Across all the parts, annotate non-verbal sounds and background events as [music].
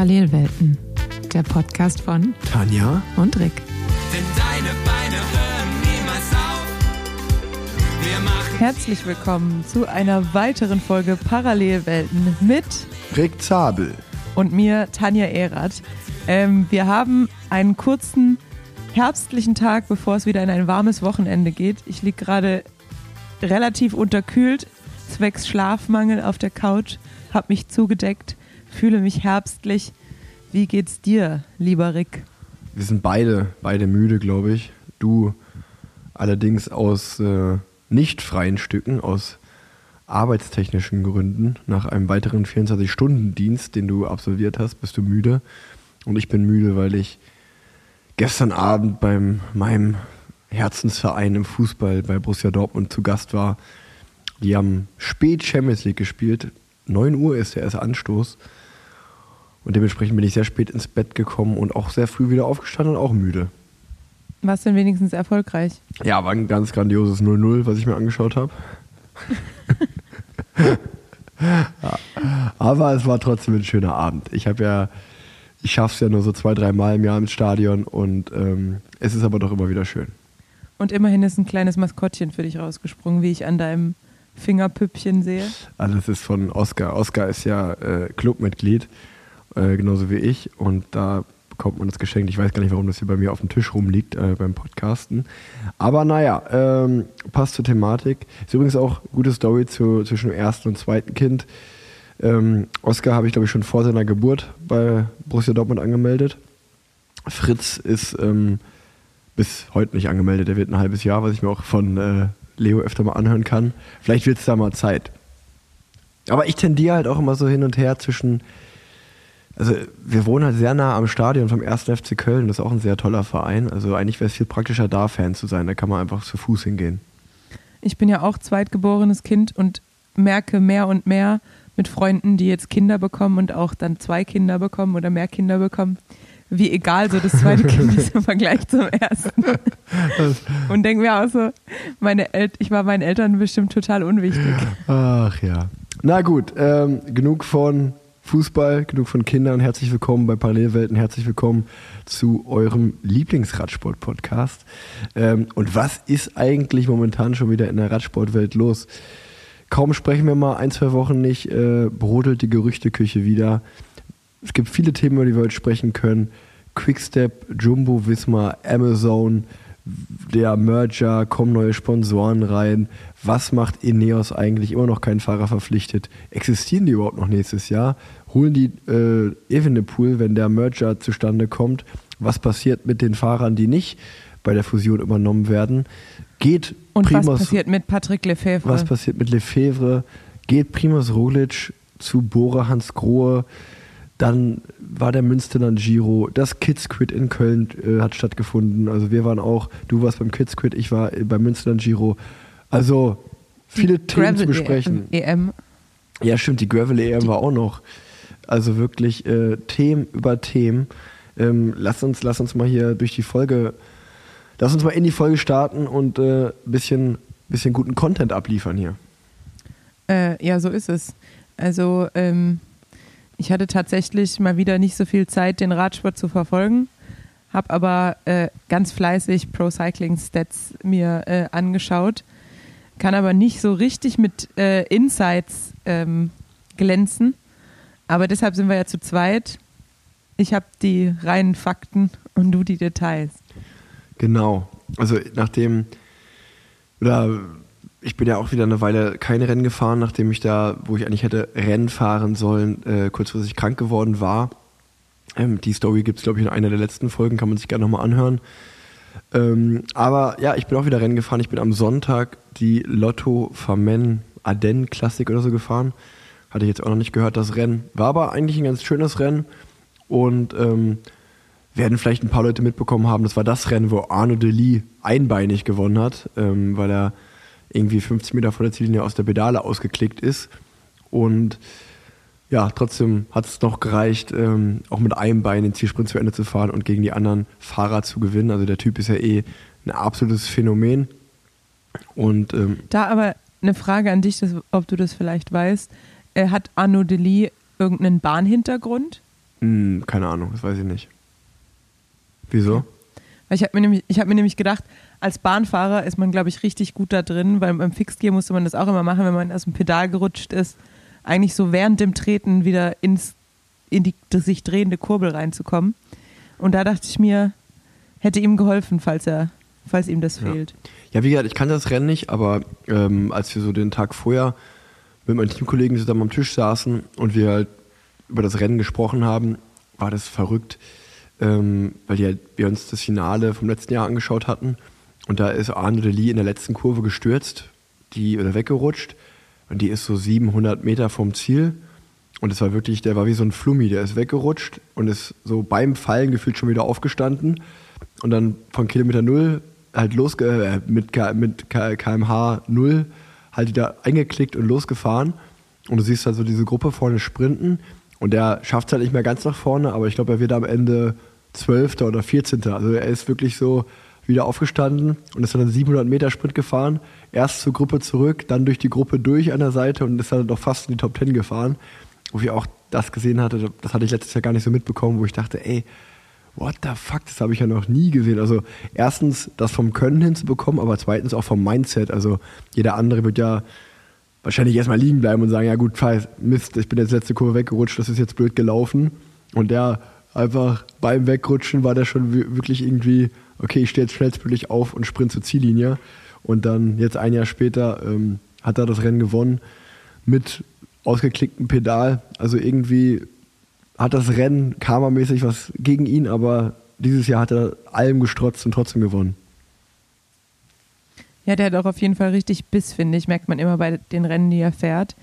Parallelwelten, der Podcast von Tanja und Rick. Denn deine Beine hören niemals auf. Wir machen Herzlich willkommen zu einer weiteren Folge Parallelwelten mit Rick Zabel. und mir, Tanja Erath. Ähm, wir haben einen kurzen herbstlichen Tag, bevor es wieder in ein warmes Wochenende geht. Ich liege gerade relativ unterkühlt, zwecks Schlafmangel auf der Couch, habe mich zugedeckt, fühle mich herbstlich. Wie geht's dir, lieber Rick? Wir sind beide, beide müde, glaube ich. Du allerdings aus äh, nicht freien Stücken, aus arbeitstechnischen Gründen. Nach einem weiteren 24-Stunden-Dienst, den du absolviert hast, bist du müde. Und ich bin müde, weil ich gestern Abend beim meinem Herzensverein im Fußball bei Borussia Dortmund zu Gast war. Die haben spät Champions League gespielt. 9 Uhr ist der erste Anstoß. Und dementsprechend bin ich sehr spät ins Bett gekommen und auch sehr früh wieder aufgestanden und auch müde. Warst denn wenigstens erfolgreich? Ja, war ein ganz grandioses 0-0, was ich mir angeschaut habe. Ja, [laughs] Aber es war trotzdem ein schöner Abend. Ich habe ja, ich schaffe es ja nur so zwei, drei Mal im Jahr im Stadion und ähm, es ist aber doch immer wieder schön. Und immerhin ist ein kleines Maskottchen für dich rausgesprungen, wie ich an deinem Fingerpüppchen sehe. Also das ist von Oscar. Oscar ist ja äh, Clubmitglied, äh, genauso wie ich. Und da bekommt man das geschenkt. Ich weiß gar nicht, warum das hier bei mir auf dem Tisch rumliegt äh, beim Podcasten. Aber naja, ähm, passt zur Thematik. Ist übrigens auch gute Story zu, zwischen dem ersten und zweiten Kind. Ähm, Oscar habe ich, glaube ich, schon vor seiner Geburt bei Borussia Dortmund angemeldet. Fritz ist ähm, bis heute nicht angemeldet. Der wird ein halbes Jahr, was ich mir auch von äh, Leo öfter mal anhören kann. Vielleicht wird es da mal Zeit. Aber ich tendiere halt auch immer so hin und her zwischen. Also, wir wohnen halt sehr nah am Stadion vom 1. FC Köln. Das ist auch ein sehr toller Verein. Also, eigentlich wäre es viel praktischer, da Fan zu sein. Da kann man einfach zu Fuß hingehen. Ich bin ja auch zweitgeborenes Kind und merke mehr und mehr mit Freunden, die jetzt Kinder bekommen und auch dann zwei Kinder bekommen oder mehr Kinder bekommen, wie egal so das zweite Kind ist im Vergleich zum ersten. [laughs] Und denke mir auch so, meine El ich war meinen Eltern bestimmt total unwichtig. Ach ja. Na gut, ähm, genug von Fußball, genug von Kindern. Herzlich willkommen bei Parallelwelten. Herzlich willkommen zu eurem Lieblingsradsport-Podcast. Ähm, und was ist eigentlich momentan schon wieder in der Radsportwelt los? Kaum sprechen wir mal ein, zwei Wochen nicht, äh, brodelt die Gerüchteküche wieder. Es gibt viele Themen, über die wir heute sprechen können. Quickstep, Jumbo, Visma, Amazon, der Merger, kommen neue Sponsoren rein. Was macht Ineos eigentlich? Immer noch keinen Fahrer verpflichtet. Existieren die überhaupt noch nächstes Jahr? Holen die äh, Evenepoel, wenn der Merger zustande kommt? Was passiert mit den Fahrern, die nicht bei der Fusion übernommen werden? Geht Und Primoz, was passiert mit Patrick Lefebvre? was passiert mit Lefebvre? Geht Primoz Roglic zu Bora Hans Grohe? Dann war der Münsterland Giro, das Kids Quid in Köln äh, hat stattgefunden. Also wir waren auch, du warst beim Kids Quid, ich war äh, beim Münsterland Giro. Also viele Die Themen zu Gravel besprechen. EM. Ja, stimmt, die Gravel EM war auch noch. Also wirklich äh, Themen über Themen. Ähm, lass uns, lass uns mal hier durch die Folge, lass uns mal in die Folge starten und ein äh, bisschen, bisschen guten Content abliefern hier. Äh, ja, so ist es. Also ähm, ich hatte tatsächlich mal wieder nicht so viel Zeit, den Radsport zu verfolgen, habe aber äh, ganz fleißig Pro Cycling Stats mir äh, angeschaut, kann aber nicht so richtig mit äh, Insights ähm, glänzen. Aber deshalb sind wir ja zu zweit. Ich habe die reinen Fakten und du die Details. Genau. Also nachdem, oder ich bin ja auch wieder eine Weile kein Rennen gefahren, nachdem ich da, wo ich eigentlich hätte Rennen fahren sollen, äh, kurzfristig krank geworden war. Ähm, die Story gibt es, glaube ich, in einer der letzten Folgen, kann man sich gerne nochmal anhören. Ähm, aber ja, ich bin auch wieder Rennen gefahren. Ich bin am Sonntag die Lotto Famen Ardennes Klassik oder so gefahren. Hatte ich jetzt auch noch nicht gehört, das Rennen. War aber eigentlich ein ganz schönes Rennen. Und ähm, werden vielleicht ein paar Leute mitbekommen haben, das war das Rennen, wo Arno Deli einbeinig gewonnen hat, ähm, weil er irgendwie 50 Meter vor der Ziellinie aus der Pedale ausgeklickt ist. Und ja, trotzdem hat es noch gereicht, ähm, auch mit einem Bein den Zielsprint zu Ende zu fahren und gegen die anderen Fahrer zu gewinnen. Also der Typ ist ja eh ein absolutes Phänomen. Und ähm, Da aber eine Frage an dich, das, ob du das vielleicht weißt. Äh, hat Arnaud Delis irgendeinen Bahnhintergrund? Hm, keine Ahnung, das weiß ich nicht. Wieso? Weil ich habe mir, nämlich- ich hab mir nämlich gedacht, als Bahnfahrer ist man, glaube ich, richtig gut da drin, weil beim Fixgear musste man das auch immer machen, wenn man aus dem Pedal gerutscht ist, eigentlich so während dem Treten wieder ins, in die sich drehende Kurbel reinzukommen. Und da dachte ich mir, hätte ihm geholfen, falls er, falls ihm das Ja. fehlt. Ja, wie gesagt, ich kannte das Rennen nicht, aber ähm, als wir so den Tag vorher mit meinen Teamkollegen zusammen am Tisch saßen und wir halt über das Rennen gesprochen haben, war das verrückt, ähm, weil die halt, wir uns das Finale vom letzten Jahr angeschaut hatten und da ist Arne de Lee in der letzten Kurve gestürzt, die oder weggerutscht und die ist so 700 Meter vom Ziel und es war wirklich, der war wie so ein Flummi, der ist weggerutscht und ist so beim Fallen gefühlt schon wieder aufgestanden und dann von Kilometer Null halt losge äh, mit, mit kmh Null halt wieder eingeklickt und losgefahren und du siehst halt so diese Gruppe vorne sprinten und der schafft es halt nicht mehr ganz nach vorne, aber ich glaube, er wird am Ende 12. oder 14. Also er ist wirklich so wieder aufgestanden und ist dann einen 700 Meter Sprint gefahren. Erst zur Gruppe zurück, dann durch die Gruppe durch an der Seite und ist dann noch fast in die Top 10 gefahren. Wo ich auch das gesehen hatte, das hatte ich letztes Jahr gar nicht so mitbekommen, wo ich dachte, ey, what the fuck, das habe ich ja noch nie gesehen. Also erstens das vom Können hinzubekommen, aber zweitens auch vom Mindset. Also jeder andere wird ja wahrscheinlich erstmal liegen bleiben und sagen, ja gut, scheiß, Mist, ich bin jetzt letzte Kurve weggerutscht, das ist jetzt blöd gelaufen. Und der einfach beim Wegrutschen war der schon wi- wirklich irgendwie, okay, ich stehe jetzt schnellstmöglich auf und sprint zur Ziellinie. Und dann jetzt ein Jahr später ähm, hat er das Rennen gewonnen mit ausgeklicktem Pedal. Also irgendwie hat das Rennen karmamäßig was gegen ihn, aber dieses Jahr hat er allem gestrotzt und trotzdem gewonnen. Ja, der hat auch auf jeden Fall richtig Biss, finde ich, merkt man immer bei den Rennen, die er fährt.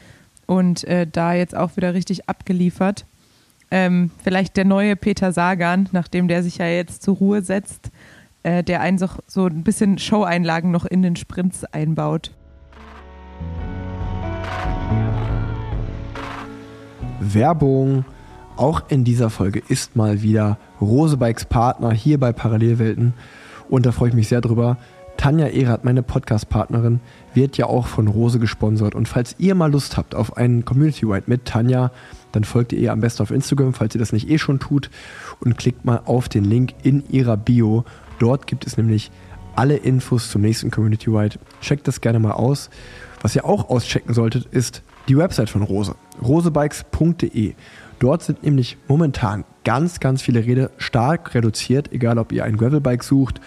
Und äh, da jetzt auch wieder richtig abgeliefert. Ähm, vielleicht der neue Peter Sagan, nachdem der sich ja jetzt zur Ruhe setzt, äh, der einen so, so ein bisschen Show-Einlagen noch in den Sprints einbaut. Werbung. Auch in dieser Folge ist mal wieder Rose Bikes Partner hier bei Parallelwelten. Und da freue ich mich sehr drüber. Tanja Erath, meine Podcast-Partnerin, wird ja auch von Rose gesponsert. Und falls ihr mal Lust habt auf einen Community Ride mit Tanja, dann folgt ihr ihr am besten auf Instagram, falls ihr das nicht eh schon tut. Und klickt mal auf den Link in ihrer Bio. Dort gibt es nämlich alle Infos zum nächsten Community Ride. Checkt das gerne mal aus. Was ihr auch auschecken solltet, ist die Website von Rose. rosebikes.de. Dort sind nämlich momentan ganz, ganz viele Räder stark reduziert, egal ob ihr ein Gravelbike sucht,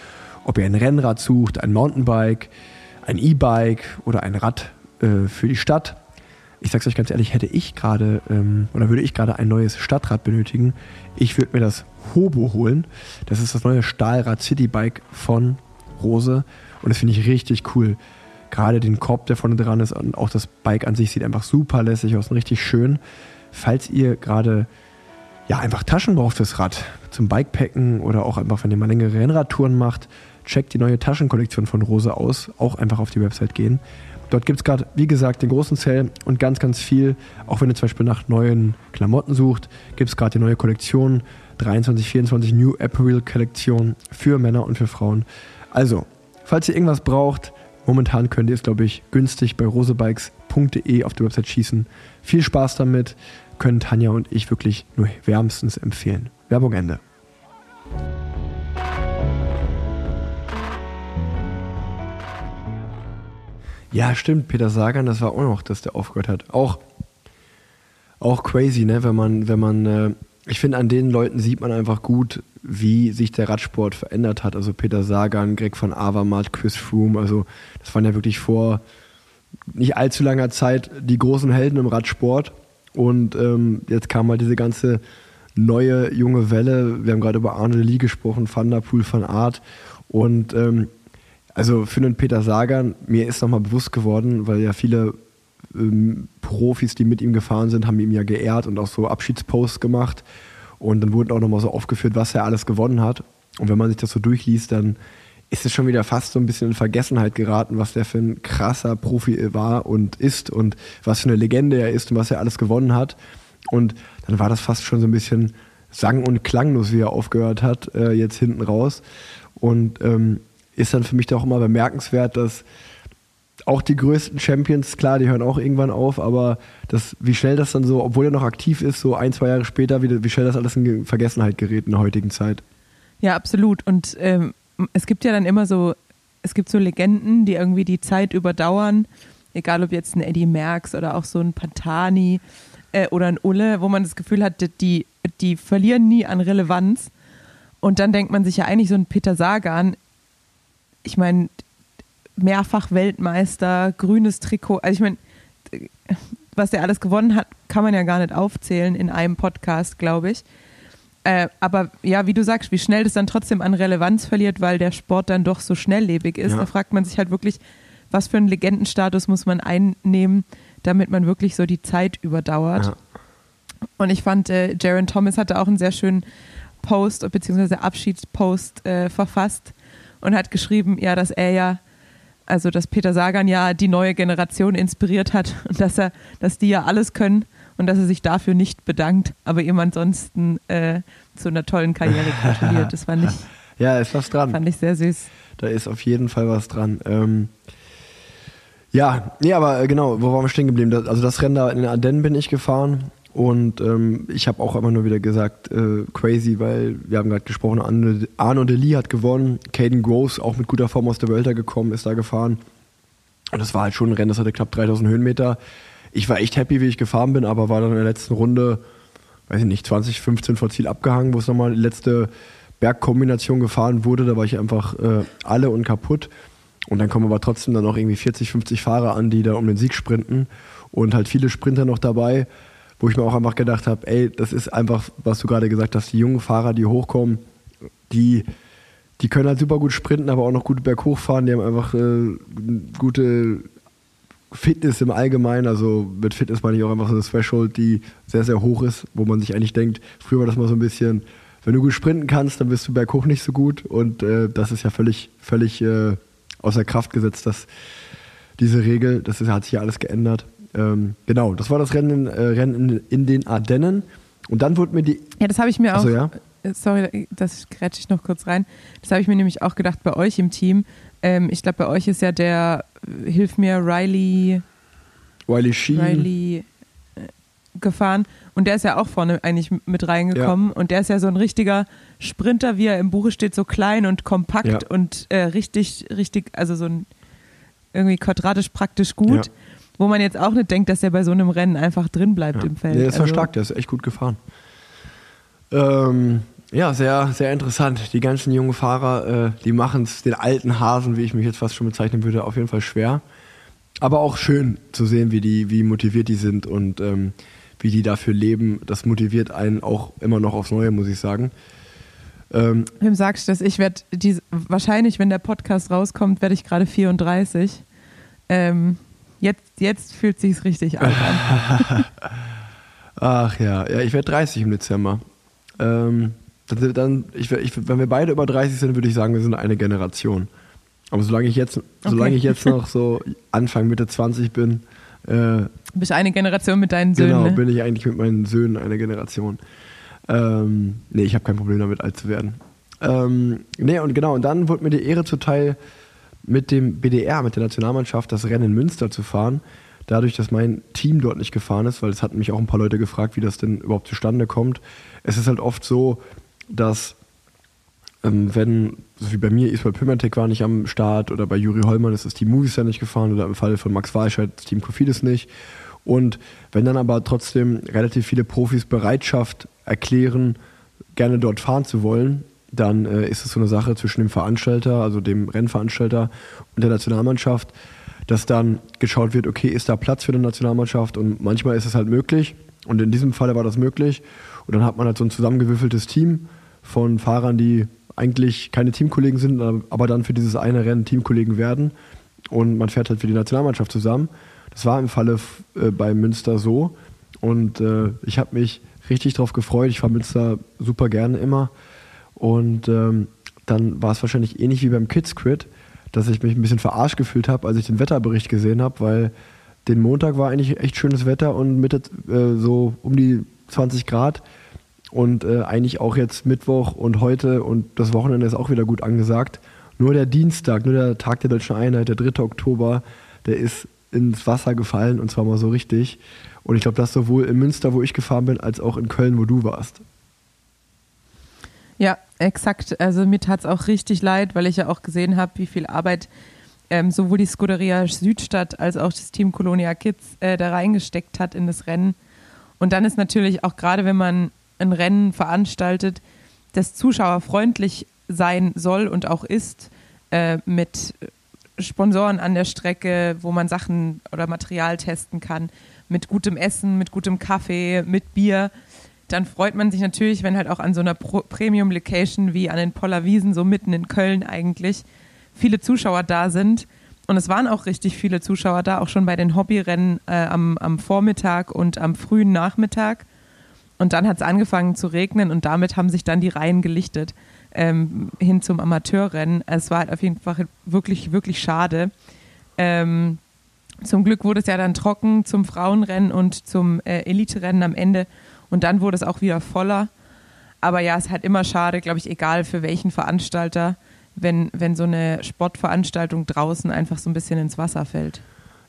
ob ihr ein Rennrad sucht, ein Mountainbike, ein E-Bike oder ein Rad äh, für die Stadt. Ich sag's euch ganz ehrlich, hätte ich gerade ähm, oder würde ich gerade ein neues Stadtrad benötigen, ich würde mir das Hobo holen. Das ist das neue Stahlrad Citybike von Rose und das finde ich richtig cool. Gerade den Korb, der vorne dran ist und auch das Bike an sich sieht einfach super lässig aus und richtig schön. Falls ihr gerade ja, einfach Taschen braucht fürs Rad, zum Bikepacken oder auch einfach, wenn ihr mal längere Rennradtouren macht, checkt die neue Taschenkollektion von Rose aus. Auch einfach auf die Website gehen. Dort gibt es gerade, wie gesagt, den großen Sale und ganz, ganz viel. Auch wenn ihr zum Beispiel nach neuen Klamotten sucht, gibt es gerade die neue Kollektion 23, 24 New Apparel Kollektion für Männer und für Frauen. Also, falls ihr irgendwas braucht, momentan könnt ihr es, glaube ich, günstig bei rosebikes.de auf der Website schießen. Viel Spaß damit, können Tanja und ich wirklich nur wärmstens empfehlen. Werbung Ende. Ja, stimmt, Peter Sagan, das war auch noch, dass der aufgehört hat. Auch, auch crazy, ne, wenn man, wenn man, äh, ich finde, an den Leuten sieht man einfach gut, wie sich der Radsport verändert hat. Also Peter Sagan, Greg van Avermaet, Chris Froome, also das waren ja wirklich vor nicht allzu langer Zeit die großen Helden im Radsport. Und ähm, jetzt kam halt diese ganze neue junge Welle. Wir haben gerade über Arne Lee gesprochen, Van der Poel, Van Art. Und ähm, also für den Peter Sagan, mir ist nochmal bewusst geworden, weil ja viele ähm, Profis, die mit ihm gefahren sind, haben ihm ja geehrt und auch so Abschiedsposts gemacht. Und dann wurden auch nochmal so aufgeführt, was er alles gewonnen hat. Und wenn man sich das so durchliest, dann ist es schon wieder fast so ein bisschen in Vergessenheit geraten, was der für ein krasser Profi war und ist und was für eine Legende er ist und was er alles gewonnen hat. Und dann war das fast schon so ein bisschen sang- und klanglos, wie er aufgehört hat, äh, jetzt hinten raus. Und ähm, ist dann für mich doch immer bemerkenswert, dass auch die größten Champions, klar, die hören auch irgendwann auf, aber das, wie schnell das dann so, obwohl er noch aktiv ist, so ein, zwei Jahre später, wie, wie schnell das alles in Vergessenheit gerät in der heutigen Zeit. Ja, absolut. Und ähm, es gibt ja dann immer so, es gibt so Legenden, die irgendwie die Zeit überdauern, egal ob jetzt ein Eddie Merckx oder auch so ein Pantani äh, oder ein Ulle, wo man das Gefühl hat, die, die verlieren nie an Relevanz. Und dann denkt man sich ja eigentlich so ein Peter Sagan, ich meine, mehrfach Weltmeister, grünes Trikot, also ich meine, was der alles gewonnen hat, kann man ja gar nicht aufzählen in einem Podcast, glaube ich. Äh, aber ja, wie du sagst, wie schnell das dann trotzdem an Relevanz verliert, weil der Sport dann doch so schnelllebig ist. Ja. Da fragt man sich halt wirklich, was für einen Legendenstatus muss man einnehmen, damit man wirklich so die Zeit überdauert. Ja. Und ich fand, äh, Jaron Thomas hatte auch einen sehr schönen Post bzw. Abschiedspost äh, verfasst und hat geschrieben, ja, dass er ja, also dass Peter Sagan ja die neue Generation inspiriert hat und dass er, dass die ja alles können und dass er sich dafür nicht bedankt, aber ihm ansonsten äh, zu einer tollen Karriere gratuliert. [laughs] Das fand ich, Ja, ist was dran. fand ich sehr süß. Da ist auf jeden Fall was dran. Ähm, ja, nee, aber äh, genau, wo waren wir stehen geblieben? Das, also das Rennen da in den Ardennen bin ich gefahren und ähm, ich habe auch immer nur wieder gesagt, äh, crazy, weil wir haben gerade gesprochen, Arne, Arno Deli hat gewonnen, Caden Gross auch mit guter Form aus der Welt gekommen, ist da gefahren. Und das war halt schon ein Rennen, das hatte knapp 3000 Höhenmeter. Ich war echt happy, wie ich gefahren bin, aber war dann in der letzten Runde, weiß ich nicht, 20, 15 vor Ziel abgehangen, wo es nochmal die letzte Bergkombination gefahren wurde. Da war ich einfach äh, alle und kaputt. Und dann kommen aber trotzdem dann noch irgendwie 40, 50 Fahrer an, die da um den Sieg sprinten. Und halt viele Sprinter noch dabei, wo ich mir auch einfach gedacht habe, ey, das ist einfach, was du gerade gesagt hast, die jungen Fahrer, die hochkommen, die, die können halt super gut sprinten, aber auch noch gut berghoch fahren. Die haben einfach äh, gute Fitness im Allgemeinen. Also mit Fitness meine ich auch einfach so eine Threshold, die sehr, sehr hoch ist, wo man sich eigentlich denkt, früher war das mal so ein bisschen, wenn du gut sprinten kannst, dann bist du berghoch nicht so gut. Und äh, das ist ja völlig, völlig äh, außer Kraft gesetzt, dass diese Regel, das ist, hat sich ja alles geändert. Ähm, genau, das war das Rennen, äh, Rennen in, in den Ardennen. Und dann wurde mir die. Ja, das habe ich mir auch. Achso, ja. äh, Sorry, das grätsche ich noch kurz rein. Das habe ich mir nämlich auch gedacht bei euch im Team. Ähm, ich glaube, bei euch ist ja der, äh, hilf mir, Riley, Wiley Sheen. Riley äh, gefahren. Und der ist ja auch vorne eigentlich mit reingekommen. Und der ist ja so ein richtiger Sprinter, wie er im Buche steht, so klein und kompakt Ja. und äh, richtig, richtig, also so ein irgendwie quadratisch praktisch gut. Ja. Wo man jetzt auch nicht denkt, dass er bei so einem Rennen einfach drin bleibt Ja. im Feld. Das war Also- stark, der ist echt gut gefahren. Ähm, ja, sehr, sehr interessant. Die ganzen jungen Fahrer, äh, die machen es den alten Hasen, wie ich mich jetzt fast schon bezeichnen würde, auf jeden Fall schwer. Aber auch schön zu sehen, wie die, wie motiviert die sind und ähm, wie die dafür leben. Das motiviert einen auch immer noch aufs Neue, muss ich sagen. Ähm, Wem sagst du das? Ich werde wahrscheinlich, wenn der Podcast rauskommt, werde ich gerade 34. Ähm, jetzt, jetzt fühlt sich's richtig alt an. [laughs] Ach ja, ja, ich werde 30 im Dezember. Ähm, dann, ich, ich, wenn wir beide über 30 sind, würde ich sagen, wir sind eine Generation. Aber solange ich jetzt, solange ich jetzt noch [laughs] so Anfang Mitte 20 bin, äh, Du bist eine Generation mit deinen Söhnen. genau, ne? bin ich eigentlich mit meinen Söhnen eine Generation. Ähm, nee, ich habe kein Problem damit, alt zu werden. Ähm, nee, und genau, und dann wurde mir die Ehre zuteil, mit dem BDR, mit der Nationalmannschaft, das Rennen in Münster zu fahren. Dadurch, dass mein Team dort nicht gefahren ist, weil es hatten mich auch ein paar Leute gefragt, wie das denn überhaupt zustande kommt. Es ist halt oft so, dass ähm, wenn, so wie bei mir, Ismail Pimentek war nicht am Start oder bei Juri Hollmann ist das Team Movistar nicht gefahren oder im Fall von Max Walscheid das Team Kofidis nicht. Und wenn dann aber trotzdem relativ viele Profis Bereitschaft erklären, gerne dort fahren zu wollen, dann äh, ist es so eine Sache zwischen dem Veranstalter, also dem Rennveranstalter und der Nationalmannschaft, dass dann geschaut wird, okay, ist da Platz für eine Nationalmannschaft? Und manchmal ist es halt möglich. Und in diesem Falle war das möglich. Und dann hat man halt so ein zusammengewürfeltes Team von Fahrern, die eigentlich keine Teamkollegen sind, aber dann für dieses eine Rennen Teamkollegen werden und man fährt halt für die Nationalmannschaft zusammen. Das war im Falle äh, bei Münster so und äh, ich habe mich richtig drauf gefreut. Ich fahre Münster super gerne immer und ähm, dann war es wahrscheinlich ähnlich wie beim Kids Crit, dass ich mich ein bisschen verarscht gefühlt habe, als ich den Wetterbericht gesehen habe, weil den Montag war eigentlich echt schönes Wetter und Mitte äh, so um die 20 Grad und äh, eigentlich auch jetzt Mittwoch und heute und das Wochenende ist auch wieder gut angesagt. Nur der Dienstag, nur der Tag der Deutschen Einheit, der 3. Oktober, der ist ins Wasser gefallen und zwar mal so richtig. Und ich glaube, das sowohl in Münster, wo ich gefahren bin, als auch in Köln, wo du warst. Ja, exakt. Also mir tat es auch richtig leid, weil ich ja auch gesehen habe, wie viel Arbeit ähm, sowohl die Scuderia Südstadt als auch das Team Colonia Kids äh, da reingesteckt hat in das Rennen. Und dann ist natürlich auch gerade, wenn man ein Rennen veranstaltet, das zuschauerfreundlich sein soll und auch ist, äh, mit Sponsoren an der Strecke, wo man Sachen oder Material testen kann, mit gutem Essen, mit gutem Kaffee, mit Bier, dann freut man sich natürlich, wenn halt auch an so einer Premium-Location wie an den Pollerwiesen, so mitten in Köln eigentlich, viele Zuschauer da sind. Und es waren auch richtig viele Zuschauer da, auch schon bei den Hobbyrennen äh, am, am Vormittag und am frühen Nachmittag. Und dann hat es angefangen zu regnen und damit haben sich dann die Reihen gelichtet ähm, hin zum Amateurrennen. Es war halt auf jeden Fall wirklich, wirklich schade. Ähm, zum Glück wurde es ja dann trocken zum Frauenrennen und zum äh, Elite-Rennen am Ende. Und dann wurde es auch wieder voller. Aber ja, es ist halt immer schade, glaube ich, egal für welchen Veranstalter, wenn, wenn so eine Sportveranstaltung draußen einfach so ein bisschen ins Wasser fällt.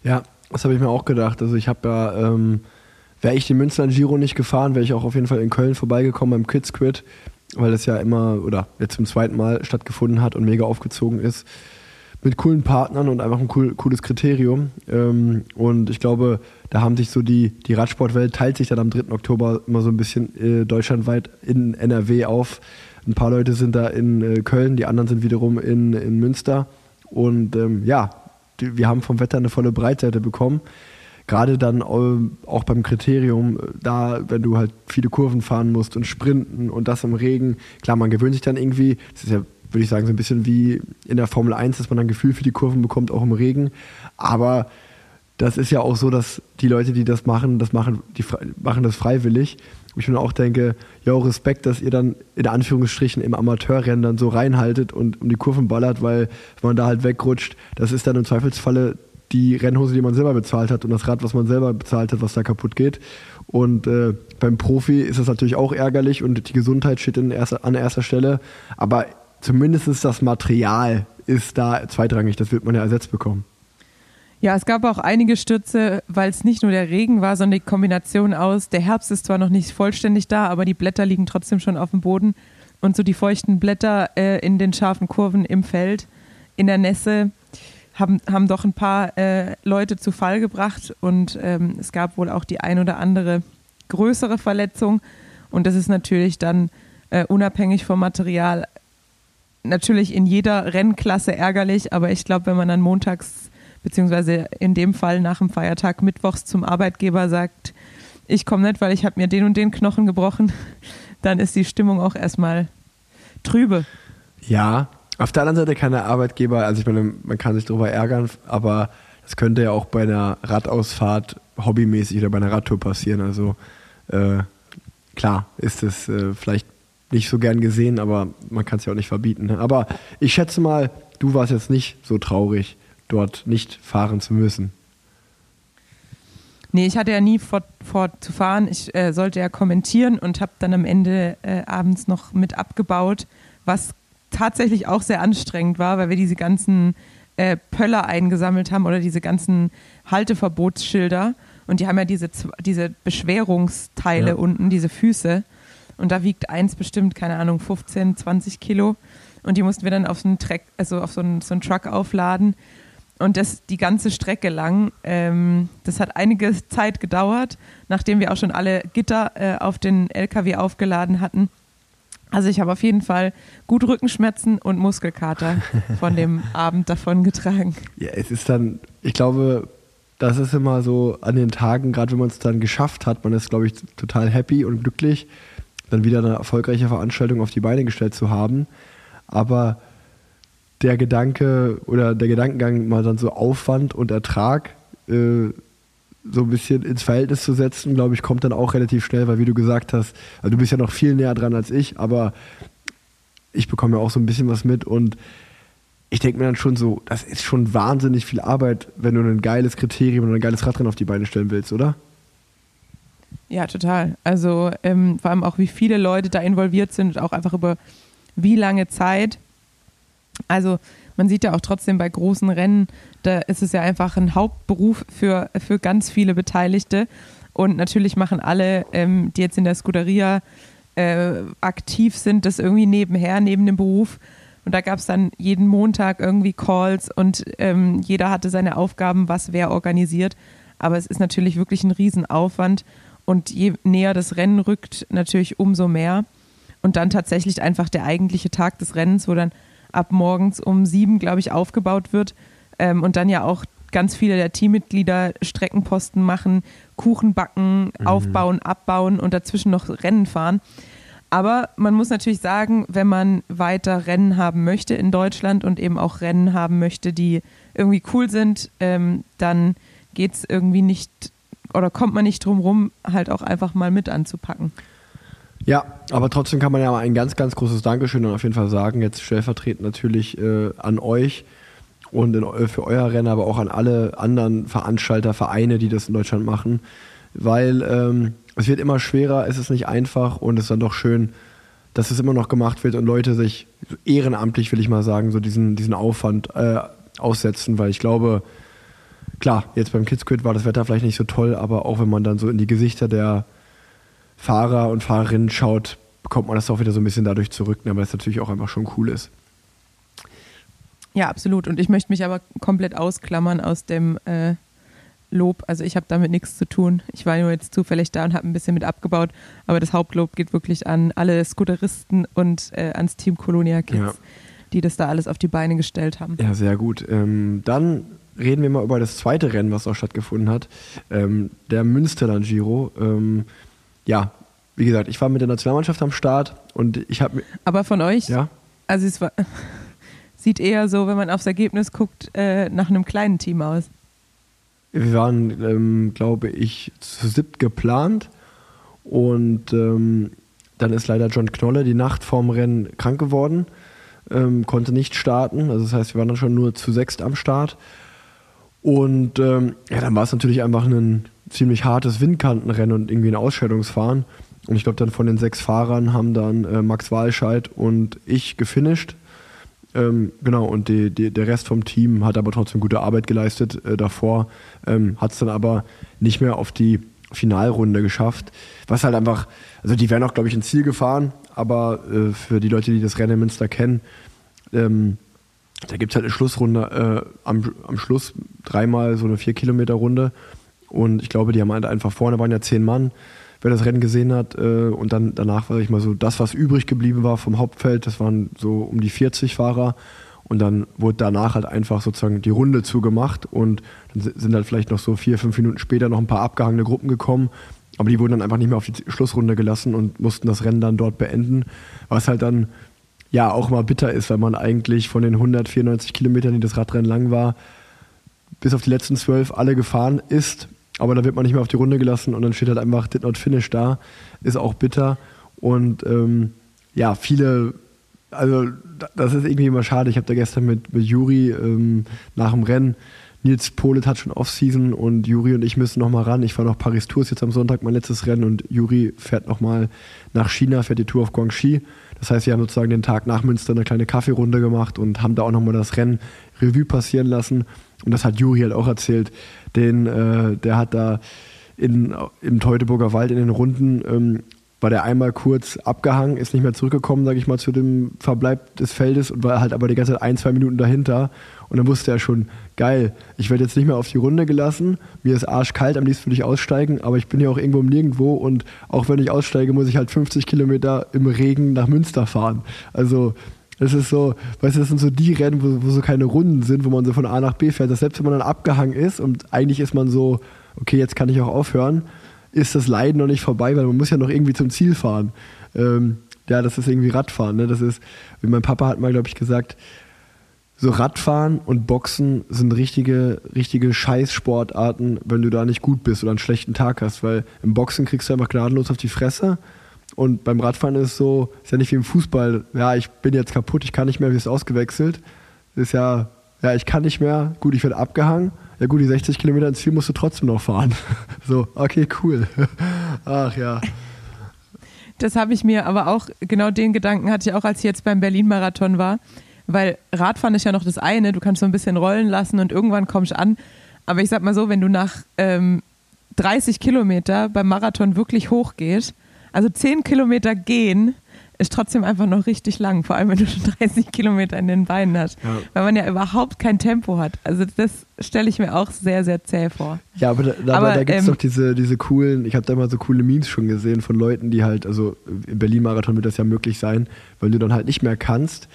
Ja, das habe ich mir auch gedacht. Also ich habe ja, ähm, wäre ich den Münster Giro nicht gefahren, wäre ich auch auf jeden Fall in Köln vorbeigekommen beim Kids Quid, weil das ja immer oder jetzt zum zweiten Mal stattgefunden hat und mega aufgezogen ist mit coolen Partnern und einfach ein cool, cooles Kriterium. Ähm, und ich glaube, da haben sich so die, die Radsportwelt teilt sich dann am 3. Oktober immer so ein bisschen äh, deutschlandweit in NRW auf. Ein paar Leute sind da in äh, Köln, die anderen sind wiederum in, in Münster. Und ähm, ja, wir haben vom Wetter eine volle Breitseite bekommen. Gerade dann äh, auch beim Kriterium, äh, da, wenn du halt viele Kurven fahren musst und sprinten und das im Regen, klar, man gewöhnt sich dann irgendwie, das ist ja würde ich sagen, so ein bisschen wie in der Formel 1, dass man ein Gefühl für die Kurven bekommt, auch im Regen. Aber das ist ja auch so, dass die Leute, die das machen, das machen, die machen das freiwillig. Ich mir auch denke, ja, Respekt, dass ihr dann in Anführungsstrichen im Amateurrennen dann so reinhaltet und um die Kurven ballert, weil wenn man da halt wegrutscht, das ist dann im Zweifelsfalle die Rennhose, die man selber bezahlt hat und das Rad, was man selber bezahlt hat, was da kaputt geht. Und äh, beim Profi ist das natürlich auch ärgerlich und die Gesundheit steht erster, an erster Stelle. Aber zumindest das Material ist da zweitrangig, das wird man ja ersetzt bekommen. Ja, es gab auch einige Stürze, weil es nicht nur der Regen war, sondern die Kombination aus, der Herbst ist zwar noch nicht vollständig da, aber die Blätter liegen trotzdem schon auf dem Boden und so die feuchten Blätter äh, in den scharfen Kurven im Feld, in der Nässe, haben, haben doch ein paar äh, Leute zu Fall gebracht und ähm, es gab wohl auch die ein oder andere größere Verletzung und das ist natürlich dann äh, unabhängig vom Material natürlich in jeder Rennklasse ärgerlich, aber ich glaube, wenn man dann montags, beziehungsweise in dem Fall nach dem Feiertag mittwochs zum Arbeitgeber sagt, ich komme nicht, weil ich habe mir den und den Knochen gebrochen, [laughs] dann ist die Stimmung auch erstmal trübe. Ja, auf der anderen Seite kann der Arbeitgeber, also ich meine, man kann sich darüber ärgern, aber das könnte ja auch bei einer Radausfahrt hobbymäßig oder bei einer Radtour passieren. Also äh, klar ist es äh, vielleicht nicht so gern gesehen, aber man kann es ja auch nicht verbieten. Ne? Aber ich schätze mal, du warst jetzt nicht so traurig, dort nicht fahren zu müssen. Nee, ich hatte ja nie vor, vor zu fahren. Ich äh, sollte ja kommentieren und habe dann am Ende äh, abends noch mit abgebaut, was tatsächlich auch sehr anstrengend war, weil wir diese ganzen äh, Pöller eingesammelt haben oder diese ganzen Halteverbotsschilder. Und die haben ja diese, diese Beschwerungsteile ja. unten, diese Füße. Und da wiegt eins bestimmt, keine Ahnung, 15, 20 Kilo. Und die mussten wir dann auf so einen, Track, also auf so einen, so einen Truck aufladen. Und das die ganze Strecke lang. Ähm, das hat einige Zeit gedauert, nachdem wir auch schon alle Gitter äh, auf den LKW aufgeladen hatten. Also ich habe auf jeden Fall gut Rückenschmerzen und Muskelkater von dem [laughs] Abend davon getragen. Ja, es ist dann, ich glaube, das ist immer so an den Tagen, gerade wenn man es dann geschafft hat, man ist, glaube ich, total happy und glücklich dann wieder eine erfolgreiche Veranstaltung auf die Beine gestellt zu haben. Aber der Gedanke oder der Gedankengang, mal dann so Aufwand und Ertrag äh, so ein bisschen ins Verhältnis zu setzen, glaube ich, kommt dann auch relativ schnell, weil wie du gesagt hast, also du bist ja noch viel näher dran als ich, aber ich bekomme ja auch so ein bisschen was mit und ich denke mir dann schon so, das ist schon wahnsinnig viel Arbeit, wenn du ein geiles Kriterium oder ein geiles Radrennen auf die Beine stellen willst, oder? Ja, total. Also ähm, vor allem auch, wie viele Leute da involviert sind und auch einfach über wie lange Zeit. Also man sieht ja auch trotzdem bei großen Rennen, da ist es ja einfach ein Hauptberuf für, für ganz viele Beteiligte. Und natürlich machen alle, ähm, die jetzt in der Scuderia äh, aktiv sind, das irgendwie nebenher, neben dem Beruf. Und da gab es dann jeden Montag irgendwie Calls und ähm, jeder hatte seine Aufgaben, was wer organisiert. Aber es ist natürlich wirklich ein Riesenaufwand. Und je näher das Rennen rückt, natürlich umso mehr. Und dann tatsächlich einfach der eigentliche Tag des Rennens, wo dann ab morgens um sieben, glaube ich, aufgebaut wird. Ähm, und dann ja auch ganz viele der Teammitglieder Streckenposten machen, Kuchen backen, mhm. aufbauen, abbauen und dazwischen noch Rennen fahren. Aber man muss natürlich sagen, wenn man weiter Rennen haben möchte in Deutschland und eben auch Rennen haben möchte, die irgendwie cool sind, ähm, dann geht es irgendwie nicht oder kommt man nicht drum rum, halt auch einfach mal mit anzupacken. Ja, aber trotzdem kann man ja mal ein ganz, ganz großes Dankeschön und auf jeden Fall sagen, jetzt stellvertretend natürlich äh, an euch und in, für euer Rennen, aber auch an alle anderen Veranstalter, Vereine, die das in Deutschland machen, weil ähm, es wird immer schwerer, es ist nicht einfach und es ist dann doch schön, dass es immer noch gemacht wird und Leute sich ehrenamtlich, will ich mal sagen, so diesen, diesen Aufwand äh, aussetzen, weil ich glaube, klar, jetzt beim Kids Quid war das Wetter vielleicht nicht so toll, aber auch wenn man dann so in die Gesichter der Fahrer und Fahrerinnen schaut, bekommt man das auch wieder so ein bisschen dadurch zurück, ne, weil es natürlich auch einfach schon cool ist. Ja, absolut. Und ich möchte mich aber komplett ausklammern aus dem äh, Lob. Also ich habe damit nichts zu tun. Ich war nur jetzt zufällig da und habe ein bisschen mit abgebaut. Aber das Hauptlob geht wirklich an alle Scooteristen und äh, ans Team Colonia Kids, ja. die das da alles auf die Beine gestellt haben. Ja, sehr gut. Ähm, dann reden wir mal über das zweite Rennen, was auch stattgefunden hat. Ähm, der Münsterland Giro. Ähm, ja, wie gesagt, ich war mit der Nationalmannschaft am Start und ich habe. Aber von euch? Ja. Also es war, [laughs] sieht eher so, wenn man aufs Ergebnis guckt, äh, nach einem kleinen Team aus. Wir waren, ähm, glaube ich, zu siebt geplant und ähm, dann ist leider John Knolle die Nacht vorm Rennen krank geworden, ähm, konnte nicht starten. Also das heißt, wir waren dann schon nur zu sechst am Start. Und ähm, ja, dann war es natürlich einfach ein ziemlich hartes Windkantenrennen und irgendwie ein Ausscheidungsfahren. Und ich glaube, dann von den sechs Fahrern haben dann äh, Max Walscheid und ich gefinisht. Ähm, genau, und die, die, der Rest vom Team hat aber trotzdem gute Arbeit geleistet äh, davor, ähm, hat es dann aber nicht mehr auf die Finalrunde geschafft. Was halt einfach, also die wären auch, glaube ich, ins Ziel gefahren, aber äh, für die Leute, die das Rennen in Münster kennen, ähm, da gibt es halt eine Schlussrunde, äh, am, am Schluss dreimal so eine vier Kilometer Runde und ich glaube, die haben halt einfach vorne waren ja zehn Mann, wer das Rennen gesehen hat. Äh, und dann danach war ich mal so, das, was übrig geblieben war vom Hauptfeld, das waren so um die 40 Fahrer. Und dann wurde danach halt einfach sozusagen die Runde zugemacht und dann sind halt vielleicht noch so vier, fünf Minuten später noch ein paar abgehangene Gruppen gekommen. Aber die wurden dann einfach nicht mehr auf die Schlussrunde gelassen und mussten das Rennen dann dort beenden. Was halt dann ja auch mal bitter ist, weil man eigentlich von den 194 Kilometern, die das Radrennen lang war, bis auf die letzten zwölf alle gefahren ist aber da wird man nicht mehr auf die Runde gelassen und dann steht halt einfach Did Not Finish da. Ist auch bitter. Und ähm, ja, viele, also das ist irgendwie immer schade. Ich habe da gestern mit, mit Juri ähm, nach dem Rennen, Nils Polet hat schon Off-Season und Juri und ich müssen nochmal ran. Ich fahre noch Paris Tours jetzt am Sonntag, mein letztes Rennen und Juri fährt nochmal nach China, fährt die Tour auf Guangxi. Das heißt, wir haben sozusagen den Tag nach Münster eine kleine Kaffeerunde gemacht und haben da auch nochmal das Rennen Revue passieren lassen. Und das hat Juri halt auch erzählt. Den, äh, der hat da in, im Teutoburger Wald in den Runden ähm, war der einmal kurz abgehangen, ist nicht mehr zurückgekommen, sage ich mal, zu dem Verbleib des Feldes und war halt aber die ganze Zeit ein, zwei Minuten dahinter. Und dann wusste er schon, geil, ich werde jetzt nicht mehr auf die Runde gelassen, mir ist arschkalt, am liebsten würde ich aussteigen, aber ich bin ja auch irgendwo im Nirgendwo und auch wenn ich aussteige, muss ich halt 50 Kilometer im Regen nach Münster fahren. Also das ist so, weißt du, das sind so die Rennen, wo, wo so keine Runden sind, wo man so von A nach B fährt. Dass selbst wenn man dann abgehangen ist und eigentlich ist man so, okay, jetzt kann ich auch aufhören, ist das Leiden noch nicht vorbei, weil man muss ja noch irgendwie zum Ziel fahren. Ähm, ja, das ist irgendwie Radfahren. Ne? Das ist, wie mein Papa hat mal, glaube ich, gesagt, so Radfahren und Boxen sind richtige, richtige Scheißsportarten, wenn du da nicht gut bist oder einen schlechten Tag hast, weil im Boxen kriegst du einfach gnadenlos auf die Fresse und beim Radfahren ist es so, ist ja nicht wie im Fußball, ja, ich bin jetzt kaputt, ich kann nicht mehr, wie ist ausgewechselt. Ist ja, ja, ich kann nicht mehr, gut, ich werde abgehangen. Ja gut, die 60 Kilometer ins Ziel musst du trotzdem noch fahren. [laughs] So, okay, cool. [laughs] Ach ja. Das habe ich mir aber auch, genau den Gedanken hatte ich auch, als ich jetzt beim Berlin-Marathon war, weil Radfahren ist ja noch das eine, du kannst so ein bisschen rollen lassen und irgendwann kommst du an. Aber ich sag mal so, wenn du nach ähm, 30 Kilometer beim Marathon wirklich hochgehst, also 10 Kilometer gehen, ist trotzdem einfach noch richtig lang, vor allem wenn du schon [laughs] 30 Kilometer in den Beinen hast, Ja. weil man ja überhaupt kein Tempo hat. Also das stelle ich mir auch sehr, sehr zäh vor. Ja, aber da, Aber, da gibt es ähm, doch diese, diese coolen, ich habe da mal so coole Memes schon gesehen von Leuten, die halt, also im Berlin-Marathon wird das ja möglich sein, weil du dann halt nicht mehr kannst.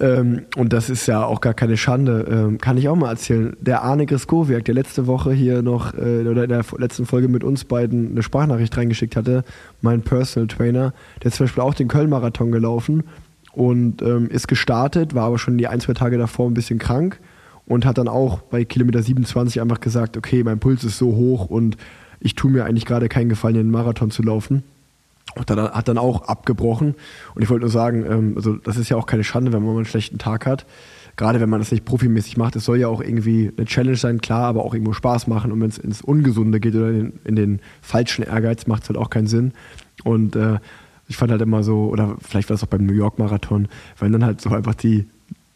Ähm, und das ist ja auch gar keine Schande. Ähm, kann ich auch mal erzählen. Der Arne Griskowiak, der letzte Woche hier noch, äh, oder in der letzten Folge mit uns beiden eine Sprachnachricht reingeschickt hatte, mein Personal Trainer, der ist zum Beispiel auch den Köln-Marathon gelaufen und ähm, ist gestartet, war aber schon die ein, zwei Tage davor ein bisschen krank und hat dann auch bei Kilometer 27 einfach gesagt, okay, mein Puls ist so hoch und ich tue mir eigentlich gerade keinen Gefallen, den Marathon zu laufen. Und dann, hat dann auch abgebrochen. Und ich wollte nur sagen, ähm, also das ist ja auch keine Schande, wenn man mal einen schlechten Tag hat. Gerade wenn man das nicht profimäßig macht. Es soll ja auch irgendwie eine Challenge sein, klar, aber auch irgendwo Spaß machen. Und wenn es ins Ungesunde geht oder in, den- in den falschen Ehrgeiz, macht es halt auch keinen Sinn. Und äh, ich fand halt immer so, oder vielleicht war es auch beim New York Marathon, weil dann halt so einfach die,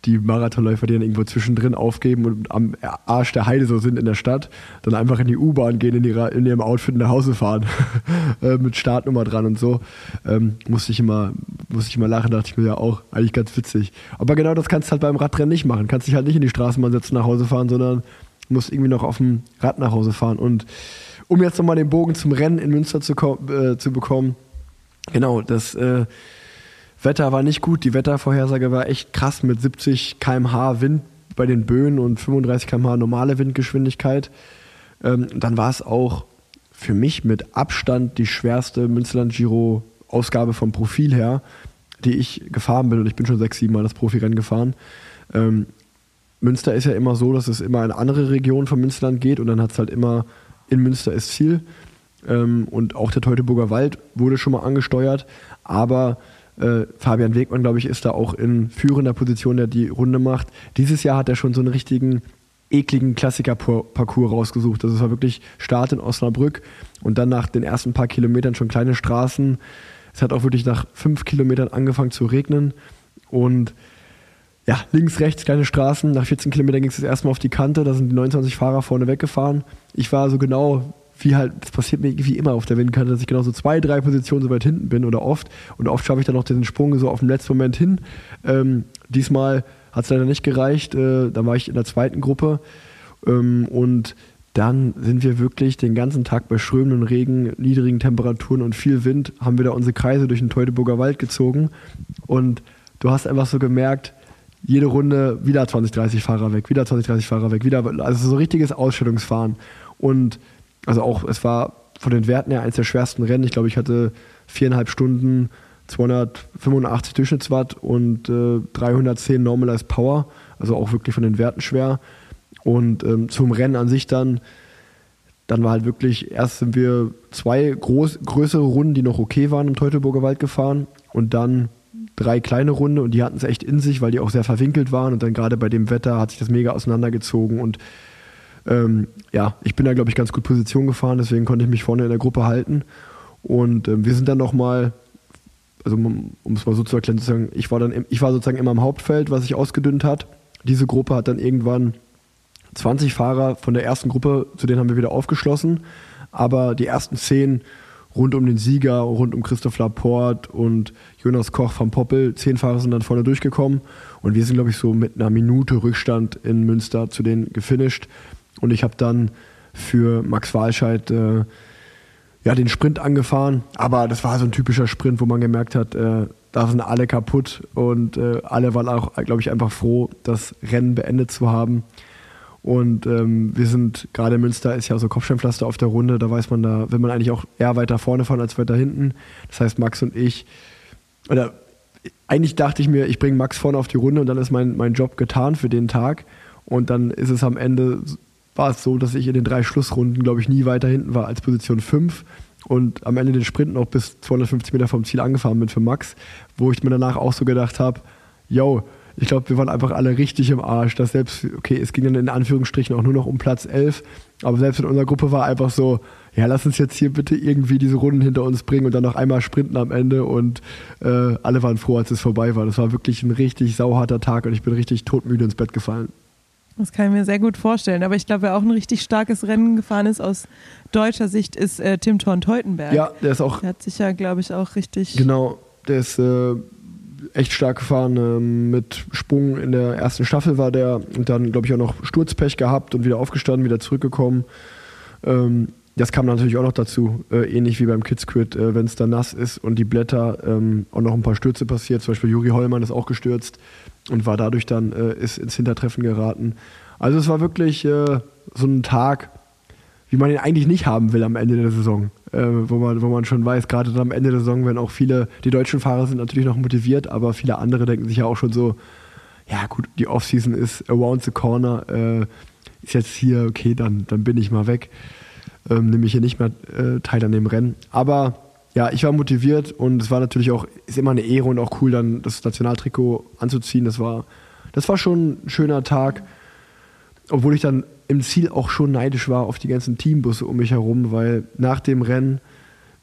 die Marathonläufer, die dann irgendwo zwischendrin aufgeben und am Arsch der Heide so sind in der Stadt, dann einfach in die U-Bahn gehen, in, ihrer, in ihrem Outfit nach Hause fahren, [laughs] äh, mit Startnummer dran und so. Ähm, musste, ich immer, musste ich immer lachen, dachte ich mir ja auch, eigentlich ganz witzig. Aber genau das kannst du halt beim Radrennen nicht machen. Kannst dich halt nicht in die Straßenbahn setzen, nach Hause fahren, sondern musst irgendwie noch auf dem Rad nach Hause fahren. Und um jetzt nochmal den Bogen zum Rennen in Münster zu, äh, zu bekommen, genau, das äh, Wetter war nicht gut. Die Wettervorhersage war echt krass mit 70 km/h Wind bei den Böen und 35 km/h normale Windgeschwindigkeit. Ähm, dann war es auch für mich mit Abstand die schwerste Münsterland Giro Ausgabe vom Profil her, die ich gefahren bin. Und ich bin schon sechs, sieben Mal das Profirennen gefahren. Ähm, Münster ist ja immer so, dass es immer in andere Regionen von Münsterland geht und dann hat es halt immer in Münster ist Ziel. Ähm, und auch der Teutoburger Wald wurde schon mal angesteuert. Aber äh, Fabian Wegmann, glaube ich, ist da auch in führender Position, der die Runde macht. Dieses Jahr hat er schon so einen richtigen ekligen Klassiker-Parcours rausgesucht. Also es war wirklich Start in Osnabrück und dann nach den ersten paar Kilometern schon kleine Straßen. Es hat auch wirklich nach fünf Kilometern angefangen zu regnen und ja, links, rechts kleine Straßen. Nach 14 Kilometern ging es das erste Mal auf die Kante. Da sind die 29 Fahrer vorne weggefahren. Ich war so genau, wie halt, das passiert mir wie immer auf der Windkante, dass ich genau so zwei, drei Positionen so weit hinten bin oder oft. Und oft schaffe ich dann noch diesen Sprung so auf dem letzten Moment hin. Ähm, diesmal hat es leider nicht gereicht. Äh, da war ich in der zweiten Gruppe. Ähm, und dann sind wir wirklich den ganzen Tag bei strömenden Regen, niedrigen Temperaturen und viel Wind, haben wir da unsere Kreise durch den Teutoburger Wald gezogen. Und du hast einfach so gemerkt, jede Runde wieder 20, 30 Fahrer weg, wieder 20, 30 Fahrer weg, wieder, also so richtiges Ausstellungsfahren. Und also auch, es war von den Werten her eines der schwersten Rennen. Ich glaube, ich hatte viereinhalb Stunden, 285 Durchschnittswatt und äh, 310 Normalized Power, also auch wirklich von den Werten schwer. Und ähm, zum Rennen an sich dann, dann war halt wirklich, erst sind wir zwei groß, größere Runden, die noch okay waren im Teutoburger Wald gefahren und dann drei kleine Runde und die hatten es echt in sich, weil die auch sehr verwinkelt waren und dann gerade bei dem Wetter hat sich das mega auseinandergezogen und ähm, ja, ich bin da glaube ich ganz gut Position gefahren, deswegen konnte ich mich vorne in der Gruppe halten und ähm, wir sind dann nochmal, also um es mal so zu erklären, sozusagen, ich war dann, ich war sozusagen immer im Hauptfeld, was sich ausgedünnt hat. Diese Gruppe hat dann irgendwann 20 Fahrer von der ersten Gruppe, zu denen haben wir wieder aufgeschlossen, aber die ersten 10 rund um den Sieger, rund um Christoph Laporte und Jonas Koch vom Poppel. Zehn Fahrer sind dann vorne durchgekommen und wir sind, glaube ich, so mit einer Minute Rückstand in Münster zu denen gefinisht. Und ich habe dann für Max Walscheid äh, ja, den Sprint angefahren, aber das war so ein typischer Sprint, wo man gemerkt hat, äh, da sind alle kaputt und äh, alle waren auch, glaube ich, einfach froh, das Rennen beendet zu haben. Und ähm, wir sind, gerade in Münster ist ja so Kopfsteinpflaster auf der Runde, da weiß man, da will man eigentlich auch eher weiter vorne fahren als weiter hinten. Das heißt, Max und ich, oder eigentlich dachte ich mir, ich bringe Max vorne auf die Runde und dann ist mein, mein Job getan für den Tag. Und dann ist es am Ende, war es so, dass ich in den drei Schlussrunden, glaube ich, nie weiter hinten war als Position 5 und am Ende den Sprint noch bis 250 Meter vom Ziel angefahren bin für Max, wo ich mir danach auch so gedacht habe, yo, ich glaube, wir waren einfach alle richtig im Arsch, dass selbst, okay, es ging dann in Anführungsstrichen auch nur noch um Platz 11, Aber selbst in unserer Gruppe war einfach so, ja, lass uns jetzt hier bitte irgendwie diese Runden hinter uns bringen und dann noch einmal sprinten am Ende. Und äh, alle waren froh, als es vorbei war. Das war wirklich ein richtig sauharter Tag und ich bin richtig todmüde ins Bett gefallen. Das kann ich mir sehr gut vorstellen. Aber ich glaube, wer auch ein richtig starkes Rennen gefahren ist aus deutscher Sicht, ist äh, Tim Thorn-Teutenberg. Ja, der ist auch. Der hat sich ja, glaube ich, auch richtig. Genau, der ist äh, echt stark gefahren. Äh, mit Sprung in der ersten Staffel war der und dann, glaube ich, auch noch Sturzpech gehabt und wieder aufgestanden, wieder zurückgekommen. Ähm, das kam natürlich auch noch dazu, äh, ähnlich wie beim Kidsquid, äh, wenn es da nass ist und die Blätter ähm, auch noch ein paar Stürze passiert. Zum Beispiel Juri Hollmann ist auch gestürzt und war dadurch dann äh, ist ins Hintertreffen geraten. Also es war wirklich äh, so ein Tag, wie man ihn eigentlich nicht haben will am Ende der Saison, äh, wo, man, wo man schon weiß, gerade am Ende der Saison, wenn auch viele, die deutschen Fahrer sind natürlich noch motiviert, aber viele andere denken sich ja auch schon so, ja gut, die Offseason ist around the corner, äh, ist jetzt hier, okay, dann, dann bin ich mal weg ähm, nehme ich hier nicht mehr äh, teil an dem Rennen. Aber ja, ich war motiviert und es war natürlich auch, ist immer eine Ehre und auch cool, dann das Nationaltrikot anzuziehen. Das war, das war schon ein schöner Tag, obwohl ich dann im Ziel auch schon neidisch war auf die ganzen Teambusse um mich herum, weil nach dem Rennen,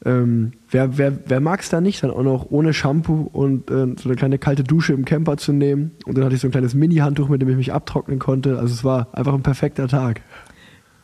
ähm, wer, wer, wer mag es da nicht, dann auch noch ohne Shampoo und äh, so eine kleine kalte Dusche im Camper zu nehmen. Und dann hatte ich so ein kleines Mini-Handtuch, mit dem ich mich abtrocknen konnte. Also es war einfach ein perfekter Tag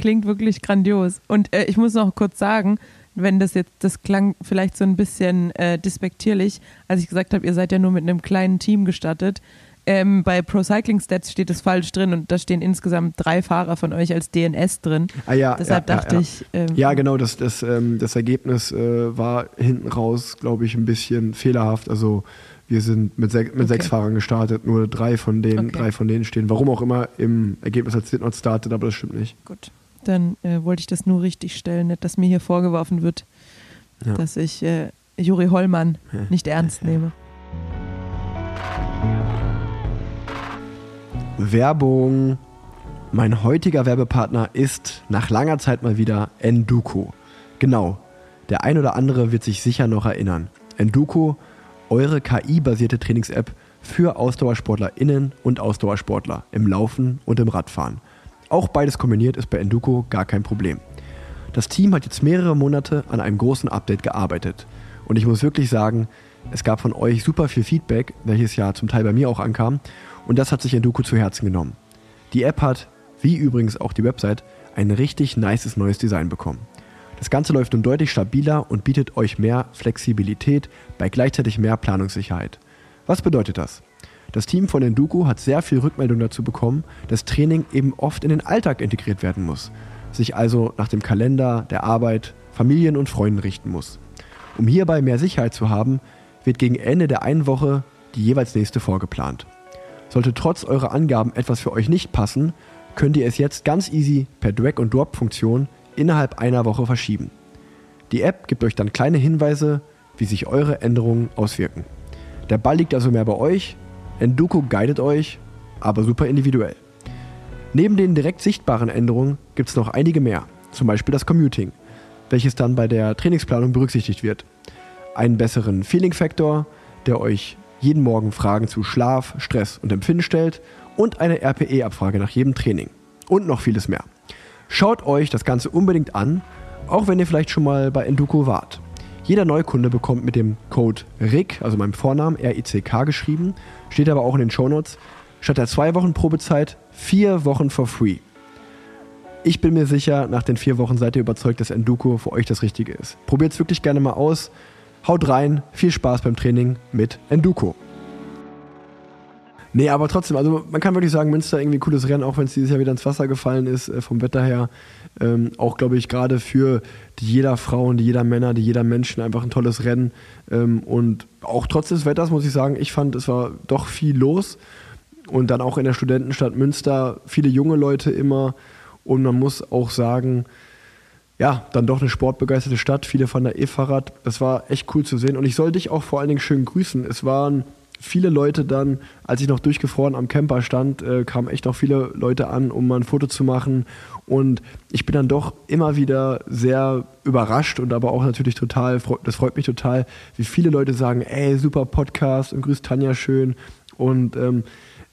klingt wirklich grandios. Und äh, ich muss noch kurz sagen, wenn das jetzt, das klang vielleicht so ein bisschen äh, despektierlich, als ich gesagt habe, ihr seid ja nur mit einem kleinen Team gestattet. Ähm, bei Pro Cycling Stats steht es falsch drin und da stehen insgesamt drei Fahrer von euch als DNS drin. Ah, ja, Deshalb ja, dachte ja, ich. Ähm, ja, genau, das, das, ähm, das Ergebnis äh, war hinten raus, glaube ich, ein bisschen fehlerhaft. Also wir sind mit, sech, mit okay. sechs Fahrern gestartet, nur drei von denen, okay. drei von denen stehen. Warum auch immer im Ergebnis als Did not started, aber das stimmt nicht. Gut dann äh, wollte ich das nur richtig stellen, nicht, dass mir hier vorgeworfen wird, ja. dass ich äh, Juri Hollmann nicht ernst nehme. Werbung. Mein heutiger Werbepartner ist nach langer Zeit mal wieder Enduko. Genau, der ein oder andere wird sich sicher noch erinnern. Enduko, eure KI-basierte Trainings-App für AusdauersportlerInnen und Ausdauersportler im Laufen und im Radfahren. Auch beides kombiniert ist bei Enduko gar kein Problem. Das Team hat jetzt mehrere Monate an einem großen Update gearbeitet. Und ich muss wirklich sagen, es gab von euch super viel Feedback, welches ja zum Teil bei mir auch ankam. Und das hat sich Enduko zu Herzen genommen. Die App hat, wie übrigens auch die Website, ein richtig nices neues Design bekommen. Das Ganze läuft nun deutlich stabiler und bietet euch mehr Flexibilität bei gleichzeitig mehr Planungssicherheit. Was bedeutet das? Das Team von Enduko hat sehr viel Rückmeldung dazu bekommen, dass Training eben oft in den Alltag integriert werden muss, sich also nach dem Kalender, der Arbeit, Familien und Freunden richten muss. Um hierbei mehr Sicherheit zu haben, wird gegen Ende der einen Woche die jeweils nächste vorgeplant. Sollte trotz eurer Angaben etwas für euch nicht passen, könnt ihr es jetzt ganz easy per Drag-and-Drop-Funktion innerhalb einer Woche verschieben. Die App gibt euch dann kleine Hinweise, wie sich eure Änderungen auswirken. Der Ball liegt also mehr bei euch Enduko guidet euch, aber super individuell. Neben den direkt sichtbaren Änderungen gibt es noch einige mehr, zum Beispiel das Commuting, welches dann bei der Trainingsplanung berücksichtigt wird. Einen besseren Feeling-Faktor, der euch jeden Morgen Fragen zu Schlaf, Stress und Empfinden stellt und eine RPE-Abfrage nach jedem Training. Und noch vieles mehr. Schaut euch das Ganze unbedingt an, auch wenn ihr vielleicht schon mal bei Enduko wart. Jeder Neukunde bekommt mit dem Code RICK, also meinem Vornamen, R-I-C-K geschrieben, steht aber auch in den Shownotes, statt der zwei Wochen Probezeit vier Wochen for free. Ich bin mir sicher, nach den vier Wochen seid ihr überzeugt, dass Enduko für euch das Richtige ist. Probiert es wirklich gerne mal aus. Haut rein, viel Spaß beim Training mit Enduko. Nee, aber trotzdem, also man kann wirklich sagen, Münster irgendwie cooles Rennen, auch wenn es dieses Jahr wieder ins Wasser gefallen ist, äh, vom Wetter her. Ähm, auch, glaube ich, gerade für die jeder Frau und die jeder Männer, die jeder Menschen einfach ein tolles Rennen. Ähm, und auch trotz des Wetters muss ich sagen, ich fand, es war doch viel los. Und dann auch in der Studentenstadt Münster viele junge Leute immer. Und man muss auch sagen, ja, dann doch eine sportbegeisterte Stadt, viele von der E-Fahrrad. Das war echt cool zu sehen. Und ich soll dich auch vor allen Dingen schön grüßen. Es waren viele Leute dann, als ich noch durchgefroren am Camper stand, äh, kamen echt auch viele Leute an, um mal ein Foto zu machen. Und ich bin dann doch immer wieder sehr überrascht und aber auch natürlich total, das freut mich total, wie viele Leute sagen, ey, super Podcast und grüßt Tanja schön. Und ähm,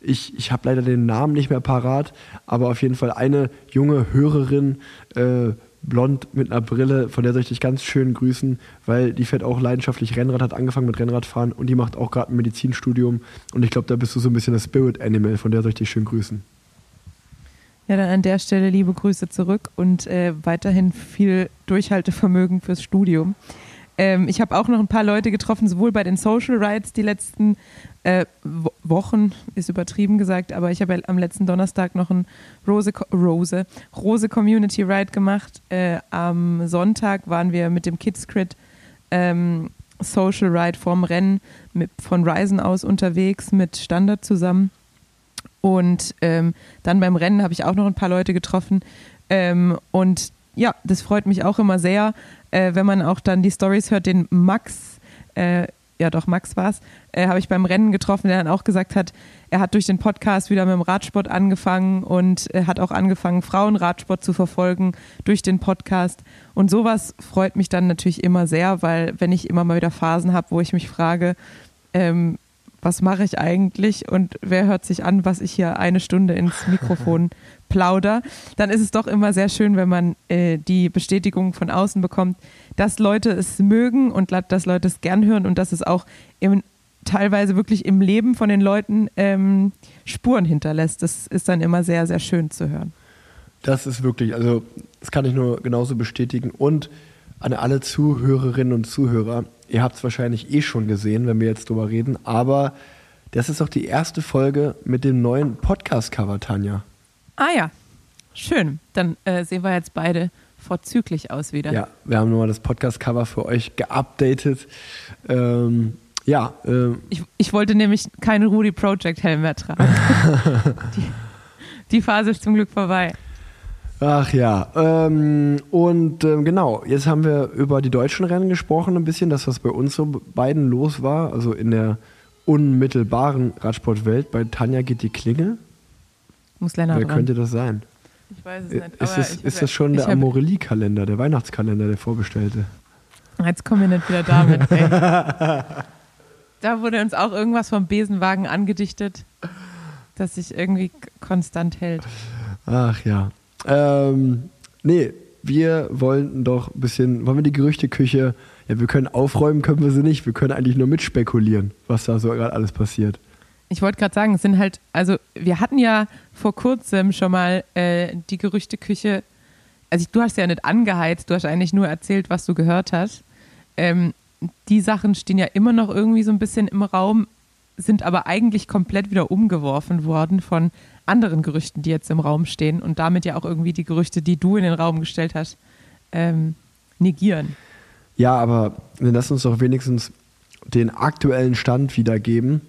Ich, ich habe leider den Namen nicht mehr parat, aber auf jeden Fall eine junge Hörerin, äh, blond mit einer Brille, von der soll ich dich ganz schön grüßen, weil die fährt auch leidenschaftlich Rennrad, hat angefangen mit Rennradfahren und die macht auch gerade ein Medizinstudium. Und ich glaube, da bist du so ein bisschen das Spirit Animal, von der soll ich dich schön grüßen. Ja, dann an der Stelle liebe Grüße zurück und äh, weiterhin viel Durchhaltevermögen fürs Studium. Ähm, ich habe auch noch ein paar Leute getroffen, sowohl bei den Social Rides die letzten äh, Wochen, ist übertrieben gesagt, aber ich habe ja am letzten Donnerstag noch ein Rose, Rose, Rose Community Ride gemacht. Äh, am Sonntag waren wir mit dem Kids Crit ähm, Social Ride vorm Rennen mit, von Ryzen aus unterwegs mit Standard zusammen. Und ähm, dann beim Rennen habe ich auch noch ein paar Leute getroffen. Ähm, und ja, das freut mich auch immer sehr, äh, wenn man auch dann die Stories hört, den Max, äh, ja doch, Max war es, äh, habe ich beim Rennen getroffen, der dann auch gesagt hat, er hat durch den Podcast wieder mit dem Radsport angefangen und hat auch angefangen, Frauenradsport zu verfolgen durch den Podcast. Und sowas freut mich dann natürlich immer sehr, weil wenn ich immer mal wieder Phasen habe, wo ich mich frage, ähm, was mache ich eigentlich und wer hört sich an, was ich hier eine Stunde ins [laughs] Mikrofon plauder, dann ist es doch immer sehr schön, wenn man äh, die Bestätigung von außen bekommt, dass Leute es mögen und dass Leute es gern hören und dass es auch im, teilweise wirklich im Leben von den Leuten ähm, Spuren hinterlässt. Das ist dann immer sehr, sehr schön zu hören. Das ist wirklich, also das kann ich nur genauso bestätigen und an alle Zuhörerinnen und Zuhörer, Ihr habt es wahrscheinlich eh schon gesehen, wenn wir jetzt drüber reden, aber das ist doch die erste Folge mit dem neuen Podcast-Cover, Tanja. Ah ja, schön. Dann äh, sehen wir jetzt beide vorzüglich aus wieder. Ja, wir haben nochmal das Podcast-Cover für euch geupdatet. Ähm, ja. Äh, ich, ich, wollte nämlich keinen Rudy Project Helm mehr tragen. [laughs] die, die Phase ist zum Glück vorbei. Ach ja, ähm, und ähm, genau, jetzt haben wir über die deutschen Rennen gesprochen, ein bisschen, das, was bei uns so beiden los war, also in der unmittelbaren Radsportwelt. Bei Tanja geht die Klinge. Muss Lennart Wer dran. könnte das sein? Ich weiß es nicht. Ist, das, ist das schon der Amorelli-Kalender, der Weihnachtskalender, der vorbestellte? Jetzt kommen wir nicht wieder damit. Ey. [laughs] da wurde uns auch irgendwas vom Besenwagen angedichtet, das sich irgendwie konstant hält. Ach ja. Ähm, nee, wir wollen doch ein bisschen, wollen wir die Gerüchteküche, ja, wir können aufräumen, können wir sie nicht. Wir können eigentlich nur mitspekulieren, was da so gerade alles passiert. Ich wollte gerade sagen, es sind halt, also wir hatten ja vor kurzem schon mal äh, die Gerüchteküche, also du hast ja nicht angeheizt, du hast eigentlich nur erzählt, was du gehört hast. Ähm, die Sachen stehen ja immer noch irgendwie so ein bisschen im Raum, sind aber eigentlich komplett wieder umgeworfen worden von anderen Gerüchten, die jetzt im Raum stehen und damit ja auch irgendwie die Gerüchte, die du in den Raum gestellt hast, ähm, negieren. Ja, aber dann lass uns doch wenigstens den aktuellen Stand wiedergeben.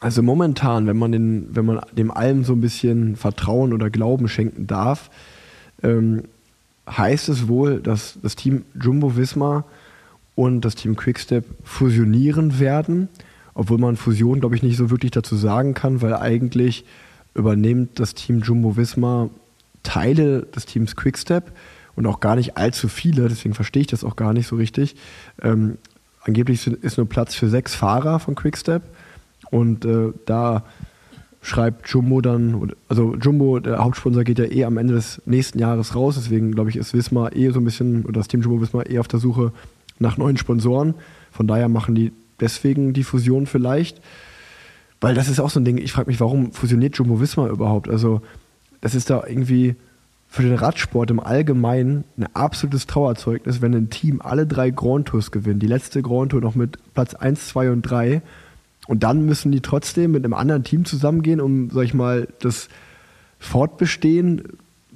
Also momentan, wenn man, den, wenn man dem allem so ein bisschen Vertrauen oder Glauben schenken darf, ähm, heißt es wohl, dass das Team Jumbo Visma und das Team Quickstep fusionieren werden, obwohl man Fusion, glaube ich, nicht so wirklich dazu sagen kann, weil eigentlich übernimmt das Team Jumbo Visma Teile des Teams Quickstep und auch gar nicht allzu viele, deswegen verstehe ich das auch gar nicht so richtig. Ähm, angeblich ist nur Platz für sechs Fahrer von Quickstep und äh, da schreibt Jumbo dann, also Jumbo, der Hauptsponsor, geht ja eh am Ende des nächsten Jahres raus, deswegen glaube ich, ist Visma eh so ein bisschen, oder das Team Jumbo Visma eh auf der Suche nach neuen Sponsoren. Von daher machen die deswegen die Fusion vielleicht. Weil das ist auch so ein Ding, ich frage mich, warum fusioniert Jumbo Visma überhaupt? Also, das ist da irgendwie für den Radsport im Allgemeinen ein absolutes Trauerzeugnis, wenn ein Team alle drei Grand Tours gewinnt. Die letzte Grand Tour noch mit Platz 1, 2 und 3. Und dann müssen die trotzdem mit einem anderen Team zusammengehen, um, sag ich mal, das Fortbestehen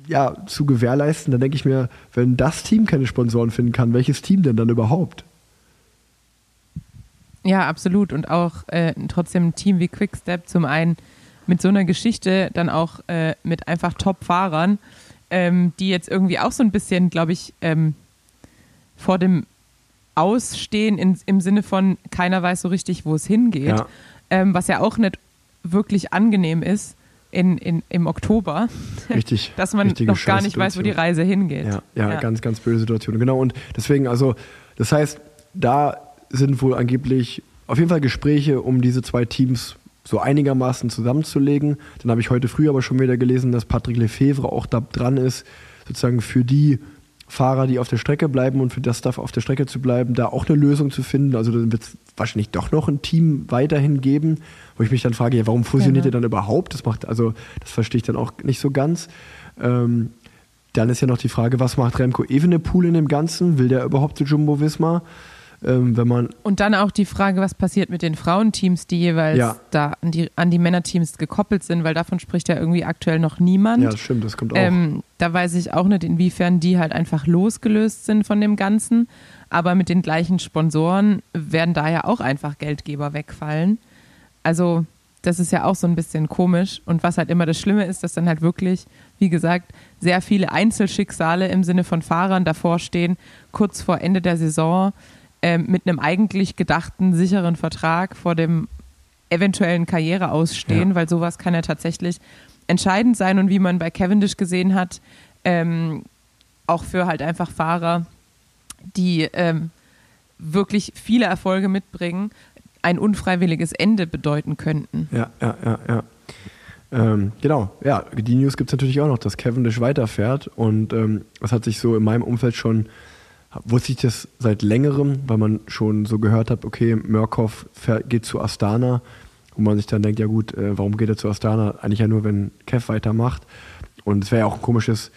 ja, zu gewährleisten. Dann denke ich mir, wenn das Team keine Sponsoren finden kann, welches Team denn dann überhaupt? Ja, absolut. Und auch äh, trotzdem ein Team wie Quickstep zum einen mit so einer Geschichte, dann auch äh, mit einfach Top-Fahrern, ähm, die jetzt irgendwie auch so ein bisschen, glaube ich, ähm, vor dem Ausstehen in, im Sinne von keiner weiß so richtig, wo es hingeht, ja. Ähm, was ja auch nicht wirklich angenehm ist in, in, im Oktober, richtig, [laughs] dass man noch gar nicht weiß, wo die Reise hingeht. Ja, ja, ja, ganz, ganz böse Situation. Genau, und deswegen, also, das heißt, da sind wohl angeblich auf jeden Fall Gespräche, um diese zwei Teams so einigermaßen zusammenzulegen. Dann habe ich heute früh aber schon wieder gelesen, dass Patrick Lefevre auch da dran ist, sozusagen für die Fahrer, die auf der Strecke bleiben und für das Stuff auf der Strecke zu bleiben, da auch eine Lösung zu finden. Also dann wird es wahrscheinlich doch noch ein Team weiterhin geben, wo ich mich dann frage, ja, warum fusioniert Genau. ihr dann überhaupt? Das macht, also das verstehe ich dann auch nicht so ganz. Ähm, dann ist ja noch die Frage, was macht Remco Evenepoel in dem Ganzen? Will der überhaupt zu Jumbo Visma? Ähm, wenn man Und dann auch die Frage, was passiert mit den Frauenteams, die jeweils Ja. da an die, an die Männerteams gekoppelt sind, weil davon spricht ja irgendwie aktuell noch niemand. Ja, das stimmt, das kommt auch. Ähm, da weiß ich auch nicht, inwiefern die halt einfach losgelöst sind von dem Ganzen. Aber mit den gleichen Sponsoren werden da ja auch einfach Geldgeber wegfallen. Also, das ist ja auch so ein bisschen komisch. Und was halt immer das Schlimme ist, dass dann halt wirklich, wie gesagt, sehr viele Einzelschicksale im Sinne von Fahrern davor stehen, kurz vor Ende der Saison, ähm, mit einem eigentlich gedachten sicheren Vertrag vor dem eventuellen Karriere ausstehen, Ja. weil sowas kann ja tatsächlich entscheidend sein und wie man bei Cavendish gesehen hat, ähm, auch für halt einfach Fahrer, die ähm, wirklich viele Erfolge mitbringen, ein unfreiwilliges Ende bedeuten könnten. Ja, ja, ja, ja. Ähm, genau, ja, die News gibt es natürlich auch noch, dass Cavendish weiterfährt und ähm, das hat sich so in meinem Umfeld schon, wusste ich das seit längerem, weil man schon so gehört hat, okay, fährt, geht zu Astana, wo man sich dann denkt, ja gut, äh, warum geht er zu Astana? Eigentlich ja nur, wenn Kev weitermacht und es wäre ja auch ein komisches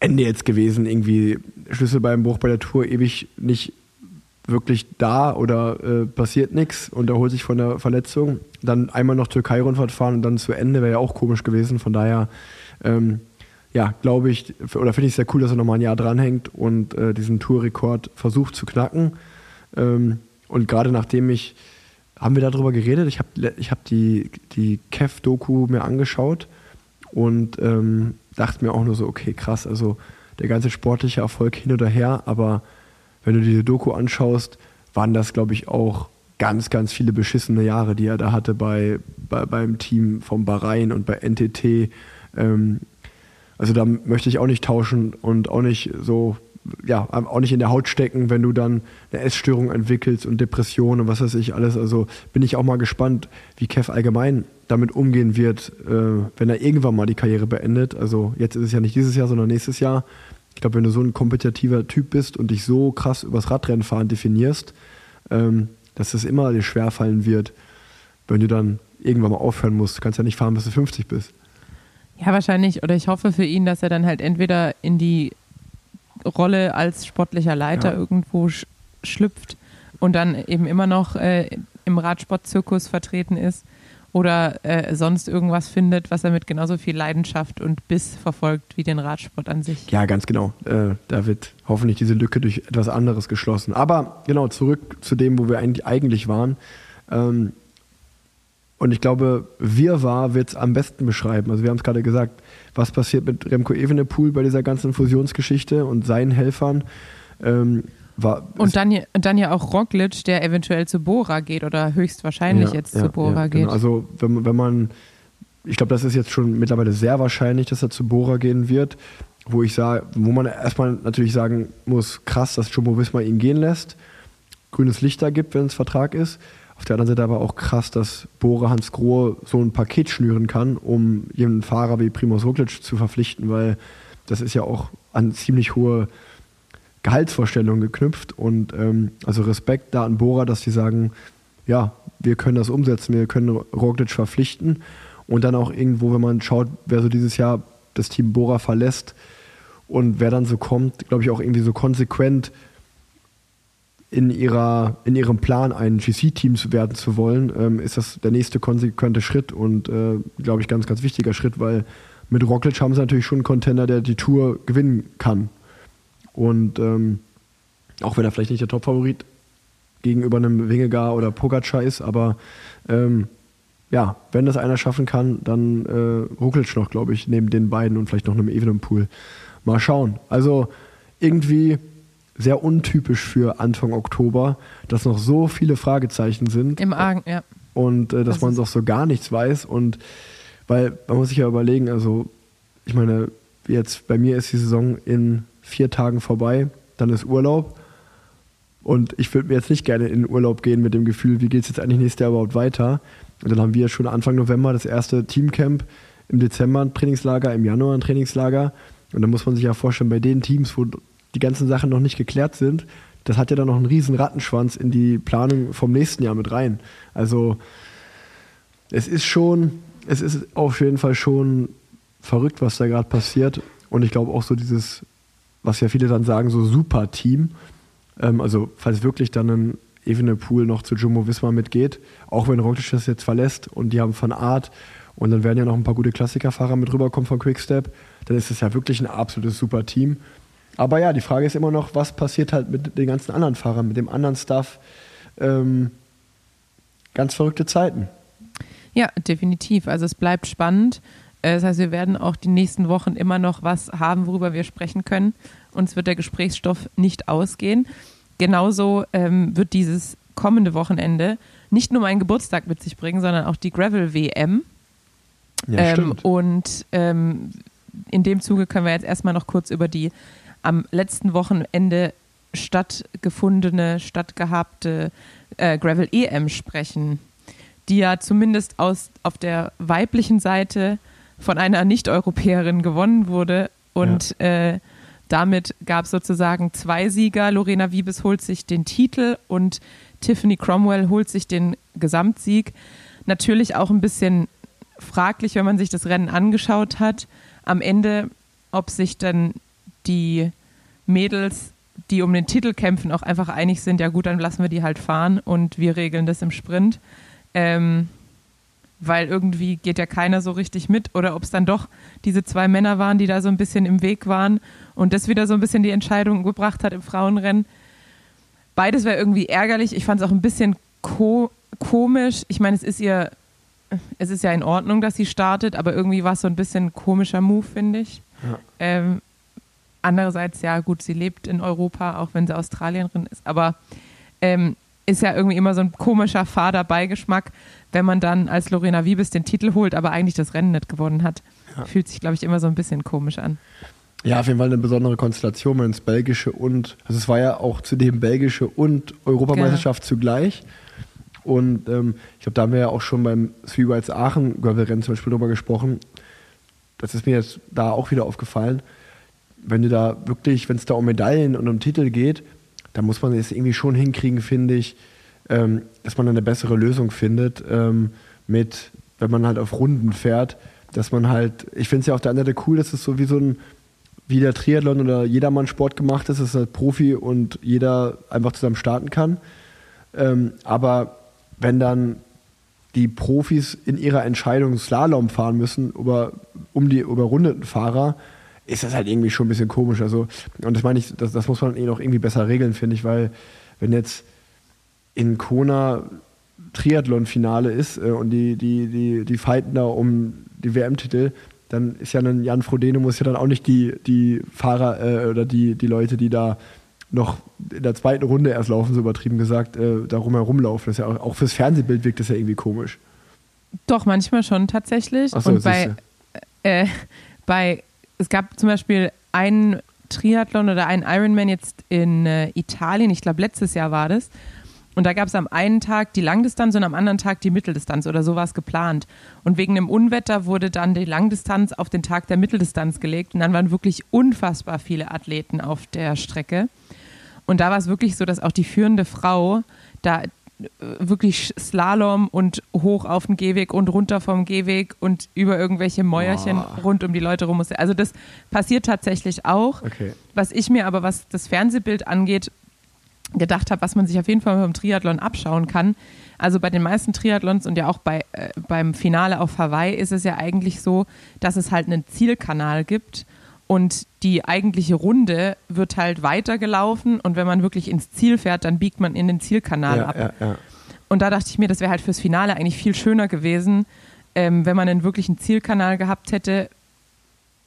Ende jetzt gewesen, irgendwie Schlüsselbeinbruch bei der Tour, ewig nicht wirklich da oder äh, passiert nichts und erholt sich von der Verletzung. Dann einmal noch Türkei-Rundfahrt fahren und dann zu Ende wäre ja auch komisch gewesen. Von daher, ähm, ja, glaube ich, oder finde ich sehr cool, dass er nochmal ein Jahr dranhängt und äh, diesen Tourrekord versucht zu knacken. Ähm, und gerade nachdem ich, haben wir darüber geredet? Ich habe ich hab die, die Kev-Doku mir angeschaut und ähm, dachte mir auch nur so, okay, krass, also der ganze sportliche Erfolg hin oder her, aber wenn du diese Doku anschaust, waren das, glaube ich, auch ganz, ganz viele beschissene Jahre, die er da hatte bei, bei beim Team vom Bahrain und bei NTT. Ähm, also da möchte ich auch nicht tauschen und auch nicht so, ja, auch nicht in der Haut stecken, wenn du dann eine Essstörung entwickelst und Depressionen und was weiß ich alles. Also bin ich auch mal gespannt, wie Kev allgemein damit umgehen wird, äh, wenn er irgendwann mal die Karriere beendet. Also jetzt ist es ja nicht dieses Jahr, sondern nächstes Jahr. Ich glaube, wenn du so ein kompetitiver Typ bist und dich so krass übers Radrennenfahren definierst, ähm, dass es immer dir schwerfallen wird, wenn du dann irgendwann mal aufhören musst. Du kannst ja nicht fahren, bis du 50 bist. Ja, wahrscheinlich. Oder ich hoffe für ihn, dass er dann halt entweder in die Rolle als sportlicher Leiter Ja. irgendwo sch schlüpft und dann eben immer noch äh, im Radsportzirkus vertreten ist oder äh, sonst irgendwas findet, was er mit genauso viel Leidenschaft und Biss verfolgt wie den Radsport an sich. Ja, ganz genau. Äh, da wird hoffentlich diese Lücke durch etwas anderes geschlossen. Aber genau, zurück zu dem, wo wir eigentlich, eigentlich waren. Ähm, und ich glaube, Wirrwarr wird es am besten beschreiben. Also wir haben es gerade gesagt, was passiert mit Remco Evenepoel bei dieser ganzen Fusionsgeschichte und seinen Helfern. Ähm, war, Und dann, dann ja auch Roglic, der eventuell zu Bora geht oder höchstwahrscheinlich Ja, jetzt ja, zu Bora ja, geht. Genau. Also wenn, man- wenn man, ich glaube, das ist jetzt schon mittlerweile sehr wahrscheinlich, dass er zu Bora gehen wird, wo ich sage, wo man erstmal natürlich sagen muss, krass, dass Jumbo Visma ihn gehen lässt, grünes Licht da gibt, wenn es Vertrag ist. Auf der anderen Seite aber auch krass, dass Bora Hans Grohe so ein Paket schnüren kann, um jemanden Fahrer wie Primoz Roglic zu verpflichten, weil das ist ja auch an ziemlich hohe Gehaltsvorstellungen geknüpft. Und ähm, also Respekt da an Bora, dass die sagen, ja, wir können das umsetzen, wir können Roglic verpflichten. Und dann auch irgendwo, wenn man schaut, wer so dieses Jahr das Team Bora verlässt und wer dann so kommt, glaube ich auch irgendwie so konsequent in, ihrer, in ihrem Plan ein GC-Team werden zu wollen, ähm, ist das der nächste konsequente Schritt und äh, glaube ich ganz, ganz wichtiger Schritt, weil mit Roglic haben sie natürlich schon einen Contender, der die Tour gewinnen kann. Und ähm, auch wenn er vielleicht nicht der Top-Favorit gegenüber einem Wingegar oder Pogacar ist, aber ähm, ja, wenn das einer schaffen kann, dann äh, Roglic noch, glaube ich, neben den beiden und vielleicht noch einem Evenepoel. Mal schauen. Also irgendwie sehr untypisch für Anfang Oktober, dass noch so viele Fragezeichen sind Im Argen, ja. und äh, dass Das man doch so gar nichts weiß und weil man muss sich ja überlegen, also ich meine, jetzt bei mir ist die Saison in vier Tagen vorbei, dann ist Urlaub Und ich würde mir jetzt nicht gerne in den Urlaub gehen mit dem Gefühl, wie geht es jetzt eigentlich nächstes Jahr überhaupt weiter. Und dann haben wir schon Anfang November das erste Teamcamp, im Dezember ein Trainingslager, im Januar ein Trainingslager. Und dann muss man sich ja vorstellen, bei den Teams, wo die ganzen Sachen noch nicht geklärt sind, das hat ja dann noch einen riesen Rattenschwanz in die Planung vom nächsten Jahr mit rein. Also es ist schon, es ist auf jeden Fall schon verrückt, was da gerade passiert. Und ich glaube auch so dieses, was ja viele dann sagen, so super Team. Ähm, also falls wirklich dann ein Evenepoel noch zu Jumbo Visma mitgeht, auch wenn Roglic das jetzt verlässt und die haben Van Art und dann werden ja noch ein paar gute Klassikerfahrer mit rüberkommen von Quickstep, dann ist es ja wirklich ein absolutes super Team. Aber ja, die Frage ist immer noch, was passiert halt mit den ganzen anderen Fahrern, mit dem anderen Stuff. Ähm, ganz verrückte Zeiten. Ja, definitiv. Also es bleibt spannend. Äh, das heißt, wir werden auch die nächsten Wochen immer noch was haben, worüber wir sprechen können. Uns wird der Gesprächsstoff nicht ausgehen. Genauso ähm, wird dieses kommende Wochenende nicht nur meinen Geburtstag mit sich bringen, sondern auch die Gravel WM. Ja, ähm, und ähm, in dem Zuge können wir jetzt erstmal noch kurz über die am letzten Wochenende stattgefundene, stattgehabte äh, Gravel EM sprechen, die ja zumindest aus, auf der weiblichen Seite von einer Nicht-Europäerin gewonnen wurde. Und ja. äh, damit gab es sozusagen zwei Sieger. Lorena Wiebes holt sich den Titel und Tiffany Cromwell holt sich den Gesamtsieg. Natürlich auch ein bisschen fraglich, wenn man sich das Rennen angeschaut hat. Am Ende, ob sich dann die Mädels, die um den Titel kämpfen, auch einfach einig sind, ja gut, dann lassen wir die halt fahren und wir regeln das im Sprint. Ähm, weil irgendwie geht ja keiner so richtig mit oder ob es dann doch diese zwei Männer waren, die da so ein bisschen im Weg waren und das wieder so ein bisschen die Entscheidung gebracht hat im Frauenrennen. Beides wäre irgendwie ärgerlich. Ich fand es auch ein bisschen ko komisch. Ich meine, es ist ihr, es ist ja in Ordnung, dass sie startet, aber irgendwie war es so ein bisschen ein komischer Move, finde ich. Ja. Ähm, andererseits, ja gut, sie lebt in Europa, auch wenn sie Australierin ist, aber ähm, ist ja irgendwie immer so ein komischer, fader Beigeschmack, wenn man dann als Lorena Wiebes den Titel holt, aber eigentlich das Rennen nicht gewonnen hat. Ja. Fühlt sich, glaube ich, immer so ein bisschen komisch an. Ja, auf jeden Fall eine besondere Konstellation, wenn es belgische und, also es war ja auch zudem belgische und Europameisterschaft genau. zugleich. Und ähm, ich glaube, da haben wir ja auch schon beim Three Whites Aachen Gravel-Rennen zum Beispiel drüber gesprochen. Das ist mir jetzt da auch wieder aufgefallen. Wenn du da wirklich, wenn es da um Medaillen und um Titel geht, da muss man es irgendwie schon hinkriegen, finde ich, ähm, dass man eine bessere Lösung findet ähm, mit, wenn man halt auf Runden fährt, dass man halt, ich finde es ja auf der anderen Seite cool, dass es so wie so ein, wie der Triathlon oder jedermann Sport gemacht ist, dass halt Profi und jeder einfach zusammen starten kann. Ähm, aber wenn dann die Profis in ihrer Entscheidung Slalom fahren müssen über, um die überrundeten Fahrer, ist das halt irgendwie schon ein bisschen komisch. Also, und das meine ich, das, das muss man eh noch irgendwie besser regeln, finde ich, weil wenn jetzt in Kona Triathlon-Finale ist äh, und die, die, die, die fighten da um die WM-Titel, dann ist ja ein Jan Frodeno muss ja dann auch nicht die, die Fahrer äh, oder die, die Leute, die da noch in der zweiten Runde erst laufen, so übertrieben gesagt, äh, darum herumlaufen. Das ist ja auch, auch fürs Fernsehbild wirkt das ja irgendwie komisch. Doch, manchmal schon tatsächlich. So, und bei, äh, bei, es gab zum Beispiel einen Triathlon oder einen Ironman jetzt in äh, Italien, ich glaube letztes Jahr war das, und da gab es am einen Tag die Langdistanz und am anderen Tag die Mitteldistanz oder so war es geplant. Und wegen einem Unwetter wurde dann die Langdistanz auf den Tag der Mitteldistanz gelegt. Und dann waren wirklich unfassbar viele Athleten auf der Strecke. Und da war es wirklich so, dass auch die führende Frau da wirklich Slalom und hoch auf den Gehweg und runter vom Gehweg und über irgendwelche Mäuerchen oh. rund um die Leute rum musste. Also das passiert tatsächlich auch. Okay. Was ich mir aber, was das Fernsehbild angeht, gedacht habe, was man sich auf jeden Fall beim Triathlon abschauen kann. Also bei den meisten Triathlons und ja auch bei, äh, beim Finale auf Hawaii ist es ja eigentlich so, dass es halt einen Zielkanal gibt und die eigentliche Runde wird halt weitergelaufen und wenn man wirklich ins Ziel fährt, dann biegt man in den Zielkanal ja, ab. Ja, ja. Und da dachte ich mir, das wäre halt fürs Finale eigentlich viel schöner gewesen, ähm, wenn man einen wirklichen Zielkanal gehabt hätte,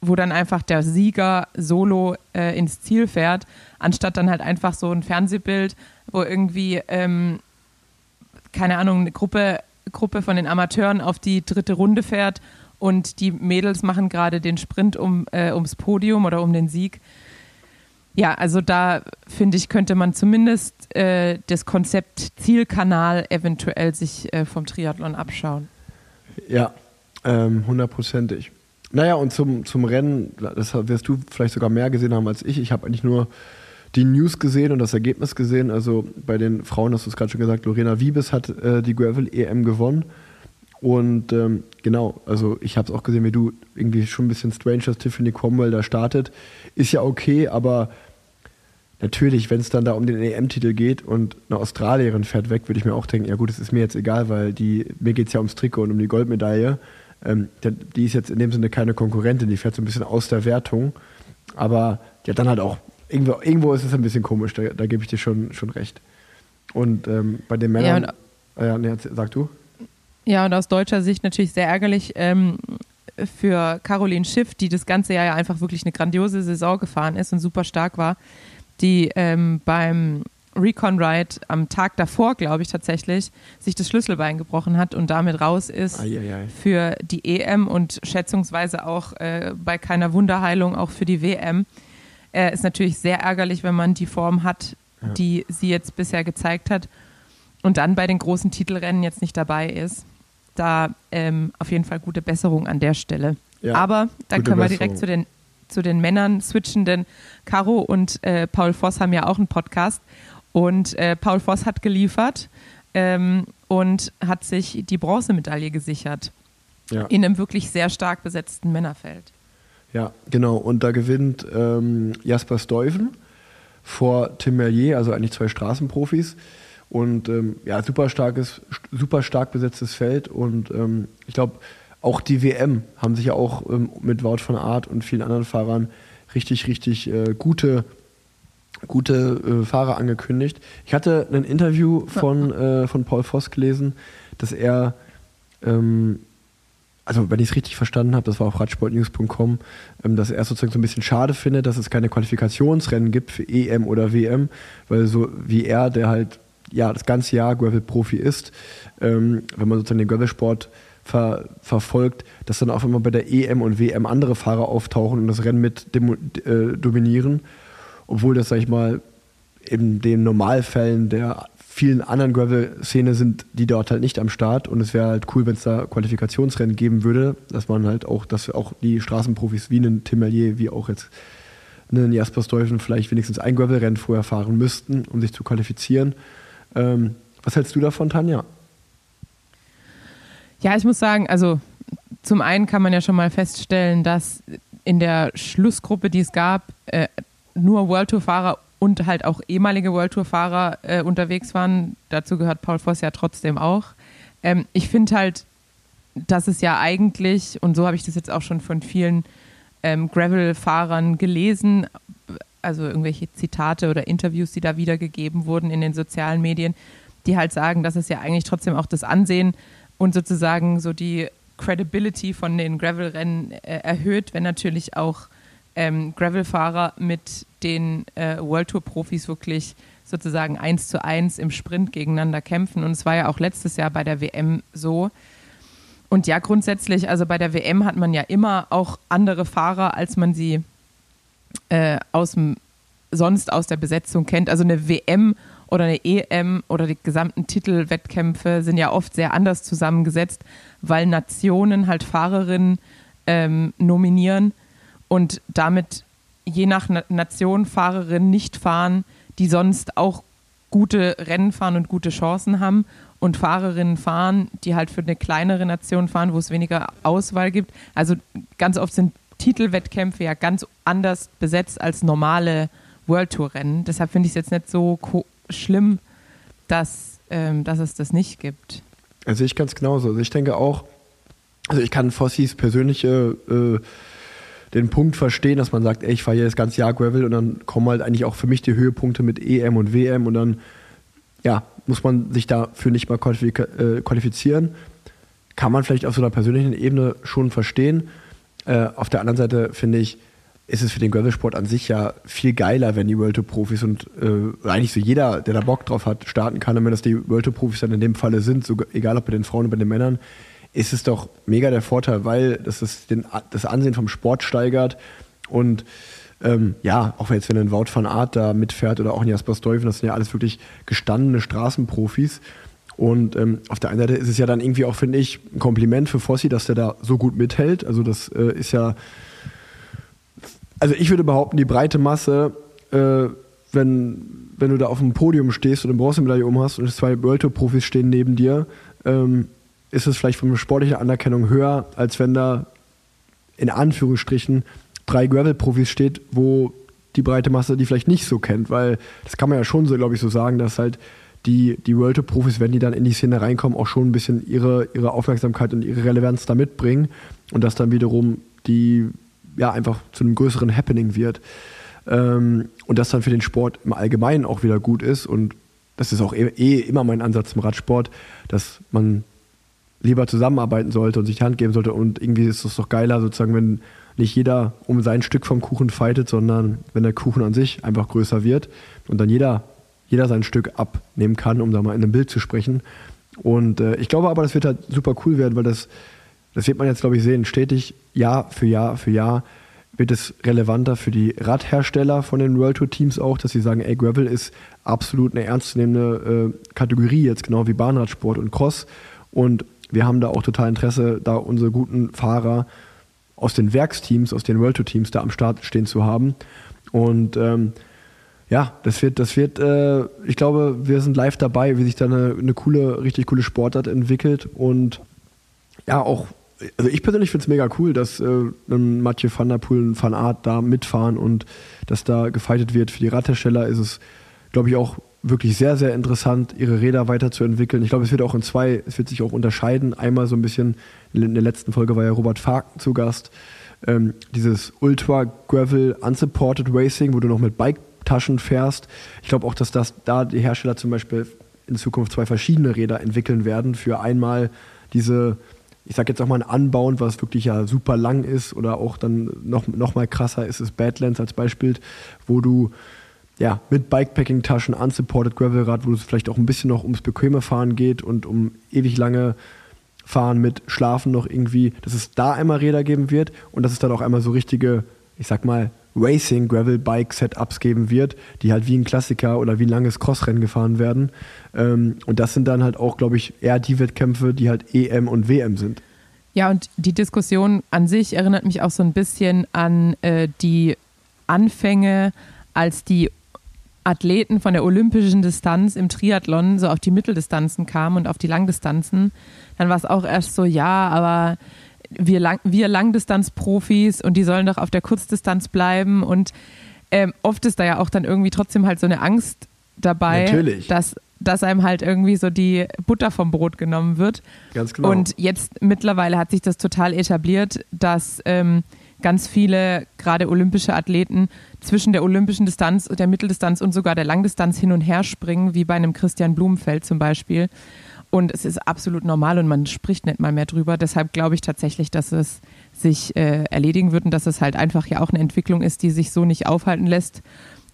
wo dann einfach der Sieger solo äh, ins Ziel fährt, anstatt dann halt einfach so ein Fernsehbild, wo irgendwie, ähm, keine Ahnung, eine Gruppe, Gruppe von den Amateuren auf die dritte Runde fährt und die Mädels machen gerade den Sprint um, äh, ums Podium oder um den Sieg. Ja, also da finde ich, könnte man zumindest äh, das Konzept Zielkanal eventuell sich äh, vom Triathlon abschauen. Ja, ähm, hundertprozentig. Naja, und zum, zum Rennen, das wirst du vielleicht sogar mehr gesehen haben als ich. Ich habe eigentlich nur die News gesehen und das Ergebnis gesehen. Also bei den Frauen hast du es gerade schon gesagt, Lorena Wiebes hat äh, die Gravel EM gewonnen. Und ähm, genau, also ich habe es auch gesehen, wie du irgendwie schon ein bisschen strange, dass Tiffany Cromwell da startet. Ist ja okay, aber natürlich, wenn es dann da um den EM-Titel geht und eine Australierin fährt weg, würde ich mir auch denken, ja gut, es ist mir jetzt egal, weil die, mir geht es ja ums Trikot und um die Goldmedaille. Ähm, die ist jetzt in dem Sinne keine Konkurrentin, die fährt so ein bisschen aus der Wertung. Aber ja, dann halt auch, irgendwo, irgendwo ist es ein bisschen komisch, da, da gebe ich dir schon, schon recht. Und ähm, bei den Männern. Ja, ja nee, sag du. Ja, und aus deutscher Sicht natürlich sehr ärgerlich ähm, für Caroline Schiff, die das ganze Jahr ja einfach wirklich eine grandiose Saison gefahren ist und super stark war, die ähm, beim Recon Ride am Tag davor, glaube ich tatsächlich, sich das Schlüsselbein gebrochen hat und damit raus ist Eieiei. für die EM und schätzungsweise auch äh, bei keiner Wunderheilung auch für die WM. Äh, ist natürlich sehr ärgerlich, wenn man die Form hat, ja. die sie jetzt bisher gezeigt hat und dann bei den großen Titelrennen jetzt nicht dabei ist da ähm, auf jeden Fall gute Besserung an der Stelle. Ja, Aber dann können wir direkt zu den, zu den Männern switchen, denn Caro und äh, Paul Voss haben ja auch einen Podcast und äh, Paul Voss hat geliefert ähm, und hat sich die Bronzemedaille gesichert ja. in einem wirklich sehr stark besetzten Männerfeld. Ja, genau. Und da gewinnt ähm, Jasper Stuyven vor Tim Merlier, also eigentlich zwei Straßenprofis. Und ähm, ja, super starkes, super stark besetztes Feld. Und ähm, ich glaube, auch die WM haben sich ja auch ähm, mit Wout von Art und vielen anderen Fahrern richtig, richtig äh, gute, gute äh, Fahrer angekündigt. Ich hatte ein Interview von, äh, von Paul Voss gelesen, dass er, ähm, also wenn ich es richtig verstanden habe, das war auf radsportnews.com, ähm, dass er sozusagen so ein bisschen schade findet, dass es keine Qualifikationsrennen gibt für EM oder WM, weil so wie er, der halt ja, das ganze Jahr Gravel-Profi ist, ähm, wenn man sozusagen den Gravelsport ver verfolgt, dass dann auch immer bei der EM und WM andere Fahrer auftauchen und das Rennen mit äh, dominieren, obwohl das, sag ich mal, in den Normalfällen der vielen anderen Gravel-Szene sind die dort halt nicht am Start und es wäre halt cool, wenn es da Qualifikationsrennen geben würde, dass man halt auch, dass auch die Straßenprofis wie einen Tim Merlier, wie auch jetzt einen Jasper Stuyven vielleicht wenigstens ein Gravel-Rennen vorher fahren müssten, um sich zu qualifizieren. Ähm, was hältst du davon, Tanja? Ja, ich muss sagen, also zum einen kann man ja schon mal feststellen, dass in der Schlussgruppe, die es gab, äh, nur World Tour-Fahrer und halt auch ehemalige World Tour-Fahrer äh, unterwegs waren. Dazu gehört Paul Voss ja trotzdem auch. Ähm, ich finde halt, dass es ja eigentlich, und so habe ich das jetzt auch schon von vielen ähm, Gravel-Fahrern gelesen, also irgendwelche Zitate oder Interviews, die da wiedergegeben wurden in den sozialen Medien, die halt sagen, dass es ja eigentlich trotzdem auch das Ansehen und sozusagen so die Credibility von den Gravel-Rennen äh, erhöht, wenn natürlich auch ähm, Gravel-Fahrer mit den äh, World Tour-Profis wirklich sozusagen eins zu eins im Sprint gegeneinander kämpfen. Und es war ja auch letztes Jahr bei der WM so. Und ja, grundsätzlich, also bei der WM hat man ja immer auch andere Fahrer, als man sie äh, aus dem, sonst aus der Besetzung kennt. Also eine WM oder eine EM oder die gesamten Titelwettkämpfe sind ja oft sehr anders zusammengesetzt, weil Nationen halt Fahrerinnen ähm, nominieren und damit je nach Na Nation Fahrerinnen nicht fahren, die sonst auch gute Rennen fahren und gute Chancen haben und Fahrerinnen fahren, die halt für eine kleinere Nation fahren, wo es weniger Auswahl gibt. Also ganz oft sind Titelwettkämpfe ja ganz anders besetzt als normale World Tour Rennen. Deshalb finde ich es jetzt nicht so schlimm, dass, ähm, dass es das nicht gibt. Also ich ganz genauso. Also ich denke auch, also ich kann Fossis persönliche äh, den Punkt verstehen, dass man sagt, ey, ich fahre hier das ganze Jahr Gravel und dann kommen halt eigentlich auch für mich die Höhepunkte mit EM und WM und dann ja, muss man sich dafür nicht mal äh, qualifizieren. Kann man vielleicht auf so einer persönlichen Ebene schon verstehen. Äh, auf der anderen Seite finde ich, ist es für den Gravelsport an sich ja viel geiler, wenn die World Tour Profis und äh, eigentlich so jeder, der da Bock drauf hat, starten kann. Und wenn das die World Tour Profis dann in dem Falle sind, so, egal ob bei den Frauen oder bei den Männern, ist es doch mega der Vorteil, weil das ist den, das Ansehen vom Sport steigert und ähm, ja, auch jetzt wenn ein Wout van Aert da mitfährt oder auch ein Jasper Stuyven, das sind ja alles wirklich gestandene Straßenprofis. Und ähm, auf der einen Seite ist es ja dann irgendwie auch, finde ich, ein Kompliment für Fossi, dass der da so gut mithält. Also das äh, ist ja, also ich würde behaupten, die breite Masse, äh, wenn, wenn du da auf dem Podium stehst und eine Bronzemedaille um hast und zwei World Tour Profis stehen neben dir, ähm, ist es vielleicht von der sportlichen Anerkennung höher, als wenn da in Anführungsstrichen drei Gravel-Profis steht, wo die breite Masse die vielleicht nicht so kennt, weil das kann man ja schon so, glaube ich, so sagen, dass halt die, die World Tour Profis, wenn die dann in die Szene reinkommen, auch schon ein bisschen ihre, ihre Aufmerksamkeit und ihre Relevanz da mitbringen und das dann wiederum die ja einfach zu einem größeren Happening wird. Ähm, und das dann für den Sport im Allgemeinen auch wieder gut ist. Und das ist auch eh, eh immer mein Ansatz im Radsport, dass man lieber zusammenarbeiten sollte und sich die Hand geben sollte. Und irgendwie ist es doch geiler, sozusagen, wenn nicht jeder um sein Stück vom Kuchen fightet, sondern wenn der Kuchen an sich einfach größer wird und dann jeder, jeder sein Stück abnehmen kann, um da mal in einem Bild zu sprechen. Und äh, ich glaube aber, das wird halt super cool werden, weil das, das wird man jetzt, glaube ich, sehen, stetig Jahr für Jahr für Jahr wird es relevanter für die Radhersteller von den World Tour Teams auch, dass sie sagen, ey, Gravel ist absolut eine ernstzunehmende äh, Kategorie jetzt, genau wie Bahnradsport und Cross. Und wir haben da auch total Interesse, da unsere guten Fahrer aus den Werksteams, aus den World Tour Teams da am Start stehen zu haben. Und ähm, ja, das wird, das wird, äh, ich glaube, wir sind live dabei, wie sich da eine, eine coole, richtig coole Sportart entwickelt und ja, auch also ich persönlich finde es mega cool, dass äh, Mathieu van der Poel und Van Art da mitfahren und dass da gefeitet wird. Für die Radhersteller ist es, glaube ich, auch wirklich sehr, sehr interessant, ihre Räder weiterzuentwickeln. Ich glaube, es wird auch in zwei, es wird sich auch unterscheiden. Einmal so ein bisschen, in der letzten Folge war ja Robert Faken zu Gast, ähm, dieses Ultra Gravel Unsupported Racing, wo du noch mit Bike-Taschen fährst. Ich glaube auch, dass das da die Hersteller zum Beispiel in Zukunft zwei verschiedene Räder entwickeln werden. Für einmal diese ich sag jetzt auch mal ein Anbauen, was wirklich ja super lang ist oder auch dann noch, noch mal krasser ist es Badlands als Beispiel, wo du ja, mit Bikepacking-Taschen, unsupported Gravelrad, wo es vielleicht auch ein bisschen noch ums bequeme Fahren geht und um ewig lange Fahren mit Schlafen noch irgendwie, dass es da einmal Räder geben wird und dass es dann auch einmal so richtige, ich sag mal, Racing Gravel Bike Setups geben wird, die halt wie ein Klassiker oder wie ein langes Crossrennen gefahren werden. Ähm, und das sind dann halt auch, glaube ich, eher die Wettkämpfe, die halt EM und WM sind. Ja, und die Diskussion an sich erinnert mich auch so ein bisschen an äh, die Anfänge, als die Athleten von der olympischen Distanz im Triathlon so auf die Mitteldistanzen kamen und auf die Langdistanzen. Dann war es auch erst so, ja, aber wir, Lang wir Langdistanzprofis und die sollen doch auf der Kurzdistanz bleiben. Und ähm, oft ist da ja auch dann irgendwie trotzdem halt so eine Angst dabei, Natürlich. dass dass einem halt irgendwie so die Butter vom Brot genommen wird. Ganz genau. Und jetzt mittlerweile hat sich das total etabliert, dass ähm, ganz viele, gerade olympische Athleten, zwischen der olympischen Distanz, der Mitteldistanz und sogar der Langdistanz hin und her springen, wie bei einem Christian Blumenfeld zum Beispiel. Und es ist absolut normal und man spricht nicht mal mehr drüber. Deshalb glaube ich tatsächlich, dass es sich äh, erledigen wird und dass es halt einfach ja auch eine Entwicklung ist, die sich so nicht aufhalten lässt.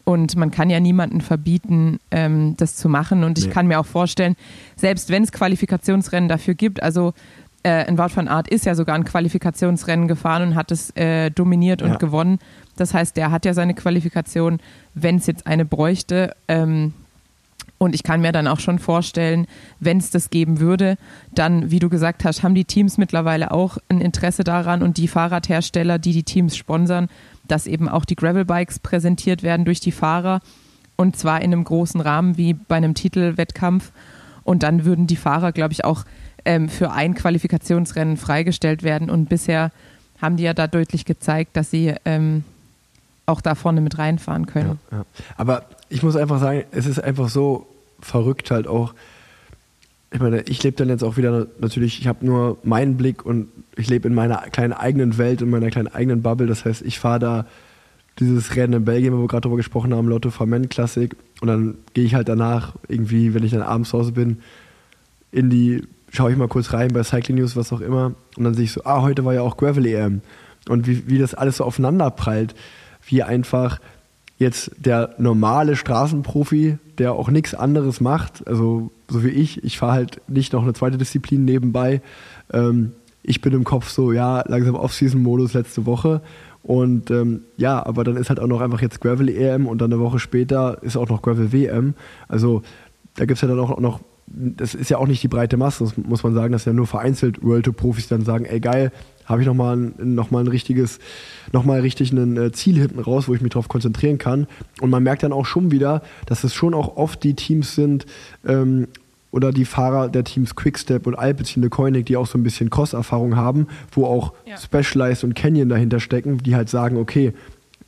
Und man kann ja niemanden verbieten, ähm, das zu machen. Und ich Nee. kann mir auch vorstellen, selbst wenn es Qualifikationsrennen dafür gibt, also äh, ein Wout van Art ist ja sogar ein Qualifikationsrennen gefahren und hat es äh, dominiert und Ja. gewonnen. Das heißt, der hat ja seine Qualifikation, wenn es jetzt eine bräuchte. Ähm, und ich kann mir dann auch schon vorstellen, wenn es das geben würde, dann, wie du gesagt hast, haben die Teams mittlerweile auch ein Interesse daran und die Fahrradhersteller, die die Teams sponsern, dass eben auch die Gravelbikes präsentiert werden durch die Fahrer und zwar in einem großen Rahmen wie bei einem Titelwettkampf. Und dann würden die Fahrer, glaube ich, auch ähm, für ein Qualifikationsrennen freigestellt werden. Und bisher haben die ja da deutlich gezeigt, dass sie ähm, auch da vorne mit reinfahren können. Ja, ja. Aber ich muss einfach sagen, es ist einfach so verrückt halt auch. Ich meine, ich lebe dann jetzt auch wieder natürlich, ich habe nur meinen Blick und ich lebe in meiner kleinen eigenen Welt, in meiner kleinen eigenen Bubble. Das heißt, ich fahre da dieses Rennen in Belgien, wo wir gerade drüber gesprochen haben, Lotto Forment Classic. Und dann gehe ich halt danach irgendwie, wenn ich dann abends zu Hause bin, in die, schaue ich mal kurz rein bei Cycling News, was auch immer. Und dann sehe ich so, ah, heute war ja auch Gravel EM. Und wie, wie das alles so aufeinander prallt. Wie einfach jetzt der normale Straßenprofi, der auch nichts anderes macht, also so wie ich, ich fahre halt nicht noch eine zweite Disziplin nebenbei. Ähm, ich bin im Kopf so, ja, langsam Off-Season-Modus letzte Woche Und ähm, ja, aber dann ist halt auch noch einfach jetzt Gravel EM und dann eine Woche später ist auch noch Gravel WM. Also da gibt es ja dann auch noch, das ist ja auch nicht die breite Masse, das muss man sagen, dass ja nur vereinzelt World Tour Profis dann sagen, ey geil, habe ich nochmal ein, noch mal ein richtiges, nochmal richtig ein äh, Ziel hinten raus, wo ich mich darauf konzentrieren kann. Und man merkt dann auch schon wieder, dass es schon auch oft die Teams sind, ähm, oder die Fahrer der Teams Quickstep und Alpecin de Koenig, die auch so ein bisschen Cross-Erfahrung haben, wo auch Ja. Specialized und Canyon dahinter stecken, die halt sagen, okay,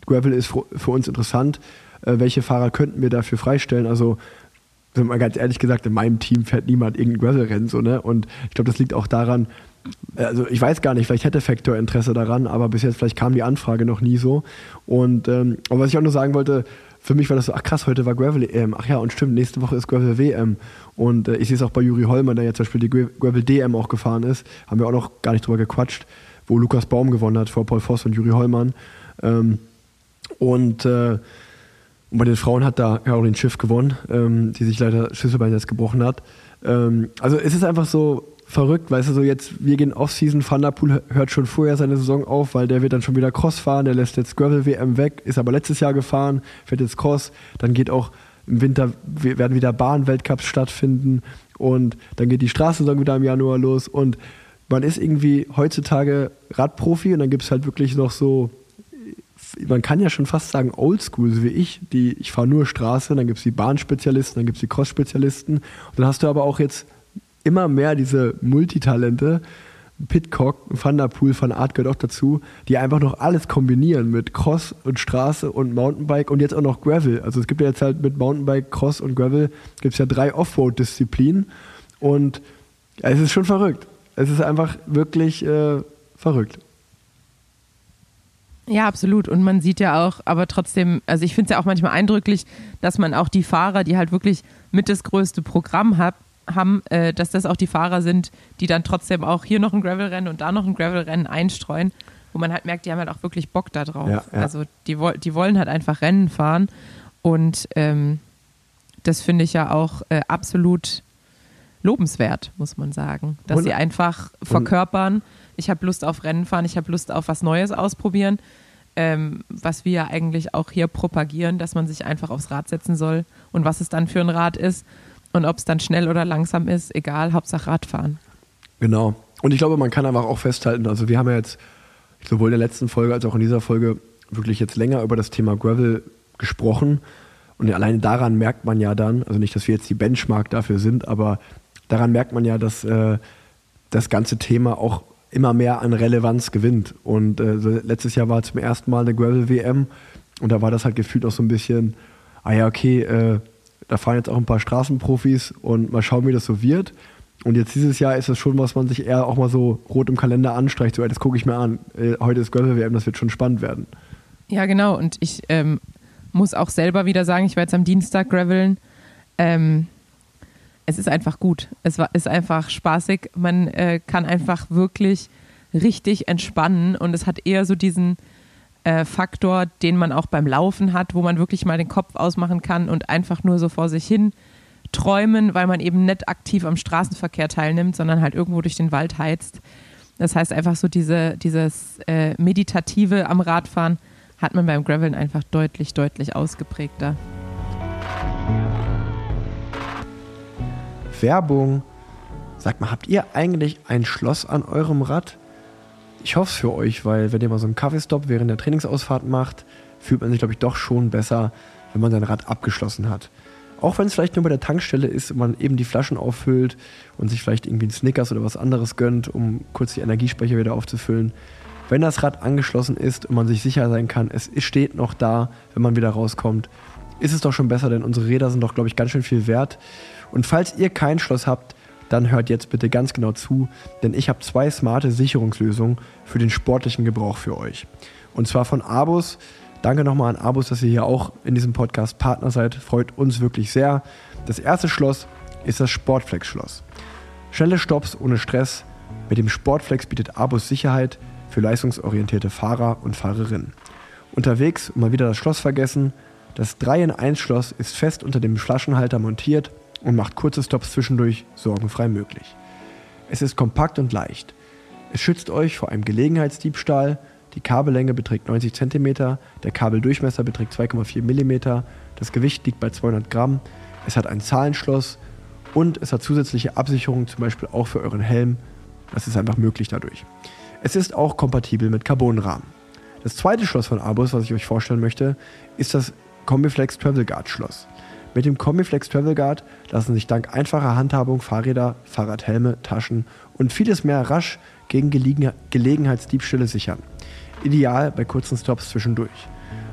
Gravel ist für uns interessant, äh, welche Fahrer könnten wir dafür freistellen? Also, also mal ganz ehrlich gesagt, in meinem Team fährt niemand irgendein Gravel-Rennen so, ne? Und ich glaube, das liegt auch daran, also ich weiß gar nicht, vielleicht hätte Factor Interesse daran, aber bis jetzt vielleicht kam die Anfrage noch nie so. Und ähm, aber was ich auch nur sagen wollte, für mich war das so, ach krass, heute war Gravel EM. Ach ja, und stimmt, nächste Woche ist Gravel WM. Und äh, ich sehe es auch bei Juri Hollmann, der jetzt zum Beispiel die Gra- Gravel DM auch gefahren ist. Haben wir auch noch gar nicht drüber gequatscht, wo Lukas Baum gewonnen hat vor Paul Voss und Juri Hollmann. Ähm, und, äh, und bei den Frauen hat da Caroline Schiff gewonnen, ähm, die sich leider Schlüsselbein jetzt gebrochen hat. Ähm, also es ist einfach so verrückt, weißt du, so jetzt, wir gehen Off-Season, Van der Poel hört schon vorher seine Saison auf, weil der wird dann schon wieder Cross fahren, der lässt jetzt Gravel-WM weg, ist aber letztes Jahr gefahren, fährt jetzt Cross, dann geht auch im Winter we- werden wieder Bahn-Weltcups stattfinden und dann geht die Straßensaison wieder im Januar los und man ist irgendwie heutzutage Radprofi und dann gibt es halt wirklich noch so man kann ja schon fast sagen Oldschool, so wie ich, die ich fahre nur Straße, dann gibt es die Bahnspezialisten, dann gibt es die Cross-Spezialisten und dann hast du aber auch jetzt immer mehr diese Multitalente, Pitcock, Van der Van Aert gehört auch dazu, die einfach noch alles kombinieren mit Cross und Straße und Mountainbike und jetzt auch noch Gravel. Also es gibt ja jetzt halt mit Mountainbike, Cross und Gravel gibt es ja drei Offroad-Disziplinen und es ist schon verrückt. Es ist einfach wirklich äh, verrückt. Ja, absolut. Und man sieht ja auch, aber trotzdem, also ich finde es ja auch manchmal eindrücklich, dass man auch die Fahrer, die halt wirklich mit das größte Programm hat, haben, äh, dass das auch die Fahrer sind, die dann trotzdem auch hier noch ein Gravelrennen und da noch ein Gravelrennen einstreuen, wo man halt merkt, die haben halt auch wirklich Bock da drauf. Ja, ja. Also die, die wollen halt einfach Rennen fahren und ähm, das finde ich ja auch äh, absolut lobenswert, muss man sagen. Dass Und- sie einfach verkörpern, ich habe Lust auf Rennen fahren, ich habe Lust auf was Neues ausprobieren, ähm, was wir ja eigentlich auch hier propagieren, dass man sich einfach aufs Rad setzen soll und was es dann für ein Rad ist und ob es dann schnell oder langsam ist, egal, Hauptsache Radfahren. Genau. Und ich glaube, man kann einfach auch festhalten, also wir haben ja jetzt sowohl in der letzten Folge als auch in dieser Folge wirklich jetzt länger über das Thema Gravel gesprochen. Und alleine daran merkt man ja dann, also nicht, dass wir jetzt die Benchmark dafür sind, aber daran merkt man ja, dass äh, das ganze Thema auch immer mehr an Relevanz gewinnt. Und äh, letztes Jahr war zum ersten Mal eine Gravel-WM und da war das halt gefühlt auch so ein bisschen, ah ja, okay, äh, da fahren jetzt auch ein paar Straßenprofis und mal schauen, wie das so wird. Und jetzt dieses Jahr ist es schon, was man sich eher auch mal so rot im Kalender anstreicht. So, das gucke ich mir an. Äh, heute ist Gravel-WM, das wird schon spannend werden. Ja, genau. Und ich ähm, muss auch selber wieder sagen, ich war jetzt am Dienstag graveln. Ähm, es ist einfach gut. Es war, ist einfach spaßig. Man äh, kann einfach wirklich richtig entspannen und es hat eher so diesen äh, Faktor, den man auch beim Laufen hat, wo man wirklich mal den Kopf ausmachen kann und einfach nur so vor sich hin träumen, weil man eben nicht aktiv am Straßenverkehr teilnimmt, sondern halt irgendwo durch den Wald heizt. Das heißt einfach so diese, dieses äh, Meditative am Radfahren hat man beim Graveln einfach deutlich, deutlich ausgeprägter. Werbung. Sagt mal, habt ihr eigentlich ein Schloss an eurem Rad? Ich hoffe es für euch, weil wenn ihr mal so einen Kaffeestopp während der Trainingsausfahrt macht, fühlt man sich, glaube ich, doch schon besser, wenn man sein Rad abgeschlossen hat. Auch wenn es vielleicht nur bei der Tankstelle ist und man eben die Flaschen auffüllt und sich vielleicht irgendwie einen Snickers oder was anderes gönnt, um kurz die Energiespeicher wieder aufzufüllen. Wenn das Rad angeschlossen ist und man sich sicher sein kann, es steht noch da, wenn man wieder rauskommt, ist es doch schon besser, denn unsere Räder sind doch, glaube ich, ganz schön viel wert. Und falls ihr kein Schloss habt, dann hört jetzt bitte ganz genau zu, denn ich habe zwei smarte Sicherungslösungen für den sportlichen Gebrauch für euch. Und zwar von Abus. Danke nochmal an Abus, dass ihr hier auch in diesem Podcast Partner seid. Freut uns wirklich sehr. Das erste Schloss ist das Sportflex-Schloss. Schnelle Stops ohne Stress. Mit dem Sportflex bietet Abus Sicherheit für leistungsorientierte Fahrer und Fahrerinnen. Unterwegs mal wieder das Schloss vergessen. Das 3 in 1 Schloss ist fest unter dem Flaschenhalter montiert und macht kurze Stops zwischendurch sorgenfrei möglich. Es ist kompakt und leicht. Es schützt euch vor einem Gelegenheitsdiebstahl, die Kabellänge beträgt 90 cm, der Kabeldurchmesser beträgt 2,4 mm, das Gewicht liegt bei 200 Gramm, es hat ein Zahlenschloss und es hat zusätzliche Absicherungen, zum Beispiel auch für euren Helm. Das ist einfach möglich dadurch. Es ist auch kompatibel mit Carbonrahmen. Das zweite Schloss von Abus, was ich euch vorstellen möchte, ist das Combiflex Travel Guard Schloss. Mit dem Combiflex Travel Guard lassen sich dank einfacher Handhabung Fahrräder, Fahrradhelme, Taschen und vieles mehr rasch gegen Gelegen Gelegenheitsdiebstähle sichern. Ideal bei kurzen Stops zwischendurch.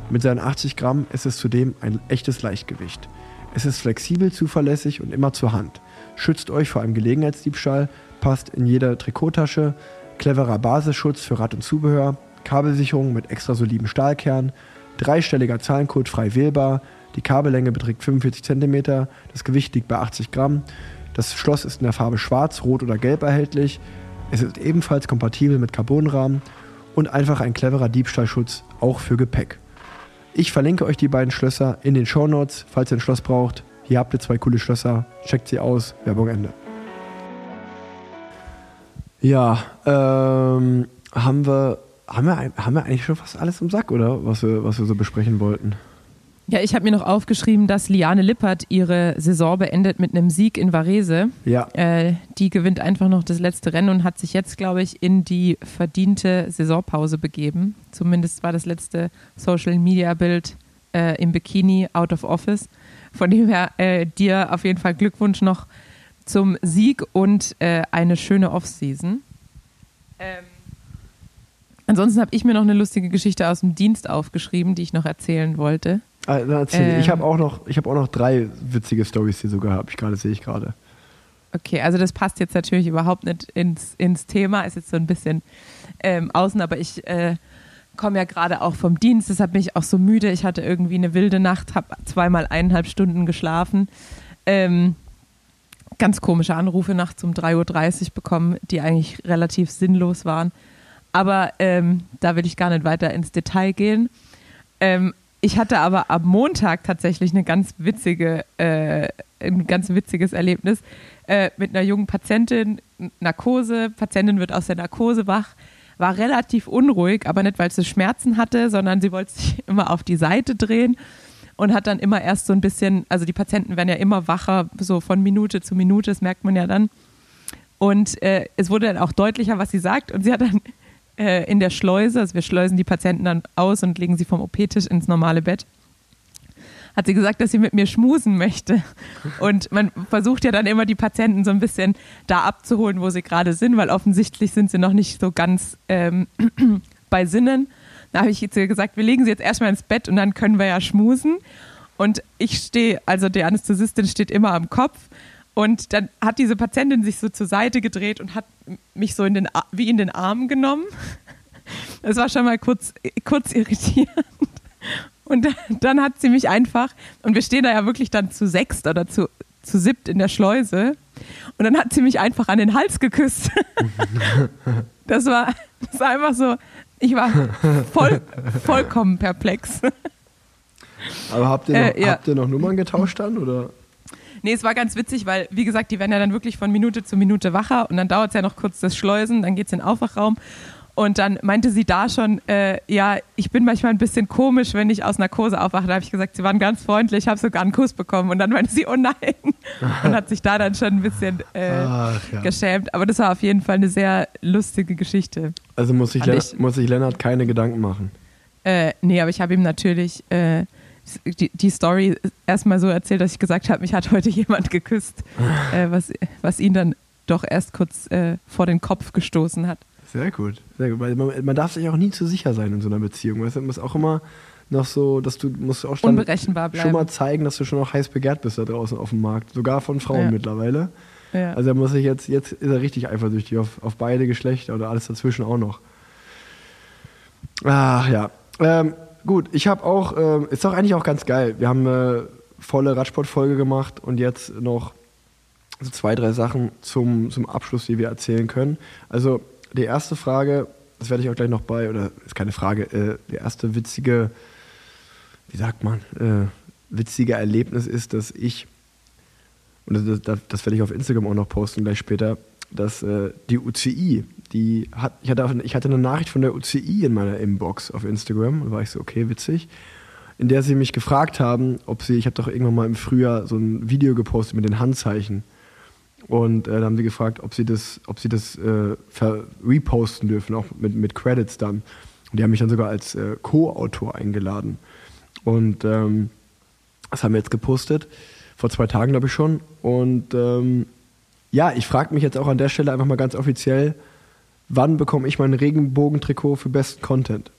Mit seinen 80 Gramm ist es zudem ein echtes Leichtgewicht. Es ist flexibel, zuverlässig und immer zur Hand. Schützt euch vor einem Gelegenheitsdiebstahl, passt in jeder Trikottasche, cleverer Basisschutz für Rad und Zubehör, Kabelsicherung mit extra solidem Stahlkern, dreistelliger Zahlencode frei wählbar, die Kabellänge beträgt 45 cm, das Gewicht liegt bei 80 Gramm, das Schloss ist in der Farbe schwarz, rot oder gelb erhältlich, es ist ebenfalls kompatibel mit Carbonrahmen und einfach ein cleverer Diebstahlschutz, auch für Gepäck. Ich verlinke euch die beiden Schlösser in den Show Notes, falls ihr ein Schloss braucht. Hier habt ihr zwei coole Schlösser. Checkt sie aus. Werbung Ende. Ja, ähm, haben wir, haben wir, haben wir eigentlich schon fast alles im Sack, oder? Was wir, was wir so besprechen wollten. Ja, ich habe mir noch aufgeschrieben, dass Liane Lippert ihre Saison beendet mit einem Sieg in Varese. Ja. Äh, die gewinnt einfach noch das letzte Rennen und hat sich jetzt, glaube ich, in die verdiente Saisonpause begeben. Zumindest war das letzte Social-Media-Bild äh, im Bikini out of office. Von dem her äh, dir auf jeden Fall Glückwunsch noch zum Sieg und äh, eine schöne Offseason. Ähm, ansonsten habe ich mir noch eine lustige Geschichte aus dem Dienst aufgeschrieben, die ich noch erzählen wollte. Ah, erzähl. ich Ähm. habe auch, noch- ich hab auch noch drei witzige Stories, die sogar habe ich gerade, sehe ich gerade. Okay, also das passt jetzt natürlich überhaupt nicht ins, ins Thema, ist jetzt so ein bisschen ähm, außen, aber ich äh, komme ja gerade auch vom Dienst, deshalb bin ich auch so müde. Ich hatte irgendwie eine wilde Nacht, habe zweimal eineinhalb Stunden geschlafen. Ähm, ganz komische Anrufe nachts um 3.30 Uhr bekommen, die eigentlich relativ sinnlos waren. Aber ähm, da will ich gar nicht weiter ins Detail gehen. Ähm, ich hatte aber am Montag tatsächlich eine ganz witzige, äh, ein ganz witziges Erlebnis äh, mit einer jungen Patientin, Narkose. Patientin wird aus der Narkose wach, war relativ unruhig, aber nicht, weil sie Schmerzen hatte, sondern sie wollte sich [laughs] immer auf die Seite drehen und hat dann immer erst so ein bisschen, also die Patienten werden ja immer wacher, so von Minute zu Minute, das merkt man ja dann. Und äh, es wurde dann auch deutlicher, was sie sagt. Und sie hat dann äh, in der Schleuse, also wir schleusen die Patienten dann aus und legen sie vom OP-Tisch ins normale Bett, hat sie gesagt, dass sie mit mir schmusen möchte. Und man versucht ja dann immer die Patienten so ein bisschen da abzuholen, wo sie gerade sind, weil offensichtlich sind sie noch nicht so ganz ähm, [clears throat] bei Sinnen. Da habe ich jetzt gesagt, wir legen sie jetzt erstmal ins Bett und dann können wir ja schmusen. Und ich stehe, also die Anästhesistin steht immer am Kopf. Und dann hat diese Patientin sich so zur Seite gedreht und hat mich so in den, wie in den Arm genommen. [laughs] Das war schon mal kurz, kurz irritierend. Und dann, dann hat sie mich einfach, und wir stehen da ja wirklich dann zu sechst oder zu, zu siebt in der Schleuse. Und dann hat sie mich einfach an den Hals geküsst. [laughs] Das war, das war einfach so, ich war voll, vollkommen perplex. Aber habt ihr noch, Äh, ja. habt ihr noch Nummern getauscht dann? Oder? Nee, es war ganz witzig, weil, wie gesagt, die werden ja dann wirklich von Minute zu Minute wacher und dann dauert es ja noch kurz das Schleusen, dann geht es in den Aufwachraum. Und dann meinte sie da schon, äh, ja, ich bin manchmal ein bisschen komisch, wenn ich aus Narkose aufwache. Da habe ich gesagt, sie waren ganz freundlich, habe sogar einen Kuss bekommen. Und dann meinte sie, oh nein. [laughs] Und hat sich da dann schon ein bisschen äh, Ach ja. geschämt. Aber das war auf jeden Fall eine sehr lustige Geschichte. Also muss sich, Lennart, ich- muss Lennart keine Gedanken machen. Äh, nee, aber ich habe ihm natürlich äh, die, die Story erstmal so erzählt, dass ich gesagt habe, mich hat heute jemand geküsst, [laughs] äh, was, was ihn dann doch erst kurz äh, vor den Kopf gestoßen hat. Sehr gut, sehr gut. Weil man, man darf sich auch nie zu sicher sein in so einer Beziehung. Weißt du, man muss auch immer noch so, dass du musst auch schon, schon mal zeigen, dass du schon noch heiß begehrt bist da draußen auf dem Markt. Sogar von Frauen Ja. mittlerweile. Ja. Also er muss sich jetzt, jetzt ist er richtig eifersüchtig auf, auf beide Geschlechter oder alles dazwischen auch noch. Ach ja. Ähm, gut, ich habe auch, ähm, ist doch eigentlich auch ganz geil. Wir haben eine volle Radsportfolge gemacht und jetzt noch so zwei, drei Sachen zum, zum Abschluss, die wir erzählen können. Also die erste Frage, das werde ich auch gleich noch bei, oder ist keine Frage, äh, die erste witzige, wie sagt man, äh, witzige Erlebnis ist, dass ich, und das, das, das werde ich auf Instagram auch noch posten gleich später, dass äh, die UCI, die hat, ich hatte, ich hatte eine Nachricht von der UCI in meiner Inbox auf Instagram. Da war ich so, okay, witzig. In der sie mich gefragt haben, ob sie, ich habe doch irgendwann mal im Frühjahr so ein Video gepostet mit den Handzeichen. Und äh, da haben sie gefragt, ob sie das, ob sie das äh, reposten dürfen, auch mit, mit Credits dann. Und die haben mich dann sogar als äh, Co-Autor eingeladen. Und ähm, das haben wir jetzt gepostet, vor zwei Tagen glaube ich schon. Und ähm, ja, ich frage mich jetzt auch an der Stelle einfach mal ganz offiziell, wann bekomme ich mein Regenbogentrikot für besten Content?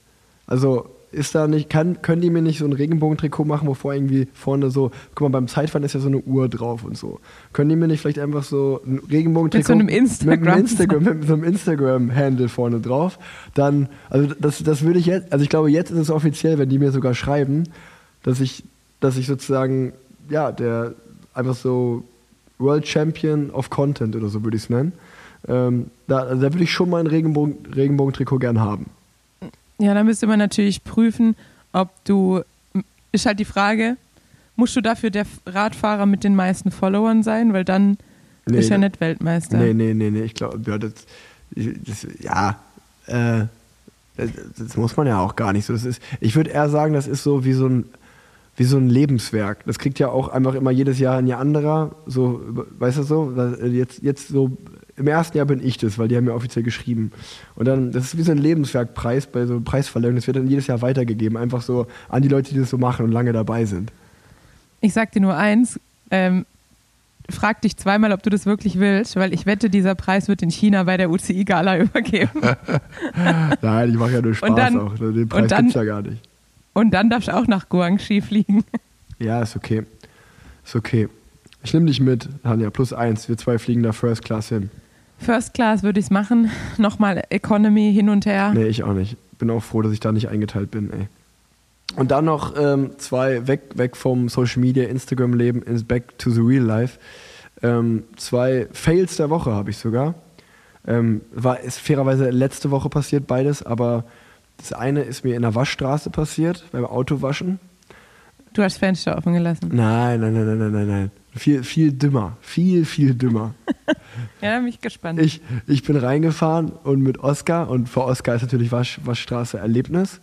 Also ist da nicht, kann, können die mir nicht so ein Regenbogentrikot machen, wo vor irgendwie vorne so, guck mal, beim Zeitfahren ist ja so eine Uhr drauf und so. Können die mir nicht vielleicht einfach so ein Regenbogentrikot Mit so einem Instagram- mit einem Instagram, mit so einem Instagram-Handle vorne drauf? Dann, also das, das würde ich jetzt, also ich glaube, jetzt ist es offiziell, wenn die mir sogar schreiben, dass ich, dass ich sozusagen, ja, der einfach so World Champion of Content oder so würde ich es nennen. Ähm, da, also da würde ich schon mal ein Regenbogen, Regenbogentrikot gern haben. Ja, da müsste man natürlich prüfen, ob du, ist halt die Frage, musst du dafür der Radfahrer mit den meisten Followern sein, weil dann Nee, ist ja nicht Weltmeister. Nee, nee, nee, nee, ich glaube, ja, das, das, ja, äh, das, das muss man ja auch gar nicht so. Das ist, ich würde eher sagen, das ist so wie so ein, wie so ein Lebenswerk. Das kriegt ja auch einfach immer jedes Jahr ein Jahr anderer. So, weißt du so? Da- Jetzt, jetzt so im ersten Jahr bin ich das, weil die haben ja offiziell geschrieben. Und dann, das ist wie so ein Lebenswerkpreis bei so Preisverleihung. Das wird dann jedes Jahr weitergegeben, einfach so an die Leute, die das so machen und lange dabei sind. Ich sag dir nur eins, ähm, frag dich zweimal, ob du das wirklich willst, weil ich wette, dieser Preis wird in China bei der UCI-Gala [laughs] übergeben. [laughs] Nein, ich mache ja nur Spaß dann- auch. Den Preis gibt's ja gar nicht. Und dann darfst du auch nach Guangxi fliegen. [laughs] Ja, ist okay. Ist okay. Ich nehme dich mit, Tanja, plus eins. Wir zwei fliegen da First Class hin. First Class würde ich es machen. Nochmal Economy hin und her. Nee, ich auch nicht. Bin auch froh, dass ich da nicht eingeteilt bin, ey. Und dann noch ähm, zwei, weg, weg vom Social Media, Instagram-Leben, ins Back to the Real Life. Ähm, zwei Fails der Woche habe ich sogar. Ähm, war ist fairerweise letzte Woche passiert, beides, aber das eine ist mir in der Waschstraße passiert, beim Autowaschen. Du hast Fenster offen gelassen. Nein, nein, nein, nein, nein, nein, nein. Viel, viel dümmer. Viel, viel dümmer. [laughs] Ja, da bin ich gespannt. Ich, ich bin reingefahren und mit Oscar und für Oscar ist natürlich Wasch, Waschstraße Erlebnis.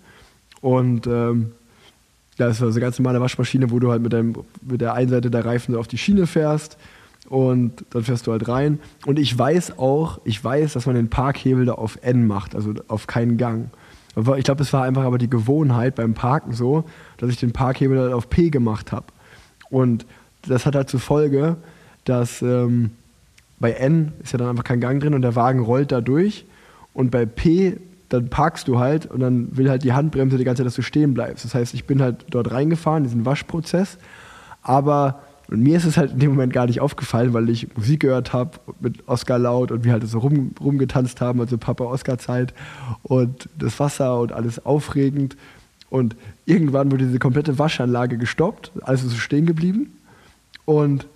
Und ähm, ja, es war so eine ganz normale Waschmaschine, wo du halt mit, deinem, mit der einen Seite der Reifen so auf die Schiene fährst und dann fährst du halt rein. Und ich weiß auch, ich weiß, dass man den Parkhebel da auf N macht, also auf keinen Gang. Ich glaube, es war einfach aber die Gewohnheit beim Parken so, dass ich den Parkhebel halt auf P gemacht habe. Und das hat halt zur Folge, dass ähm, bei N ist ja dann einfach kein Gang drin und der Wagen rollt da durch. Und bei P, dann parkst du halt und dann will halt die Handbremse die ganze Zeit, dass du stehen bleibst. Das heißt, ich bin halt dort reingefahren, diesen Waschprozess. Aber und mir ist es halt in dem Moment gar nicht aufgefallen, weil ich Musik gehört habe mit Oscar laut und wir halt so rum, rumgetanzt haben, also Papa-Oscar-Zeit und das Wasser und alles aufregend. Und irgendwann wurde diese komplette Waschanlage gestoppt, alles ist so stehen geblieben. Und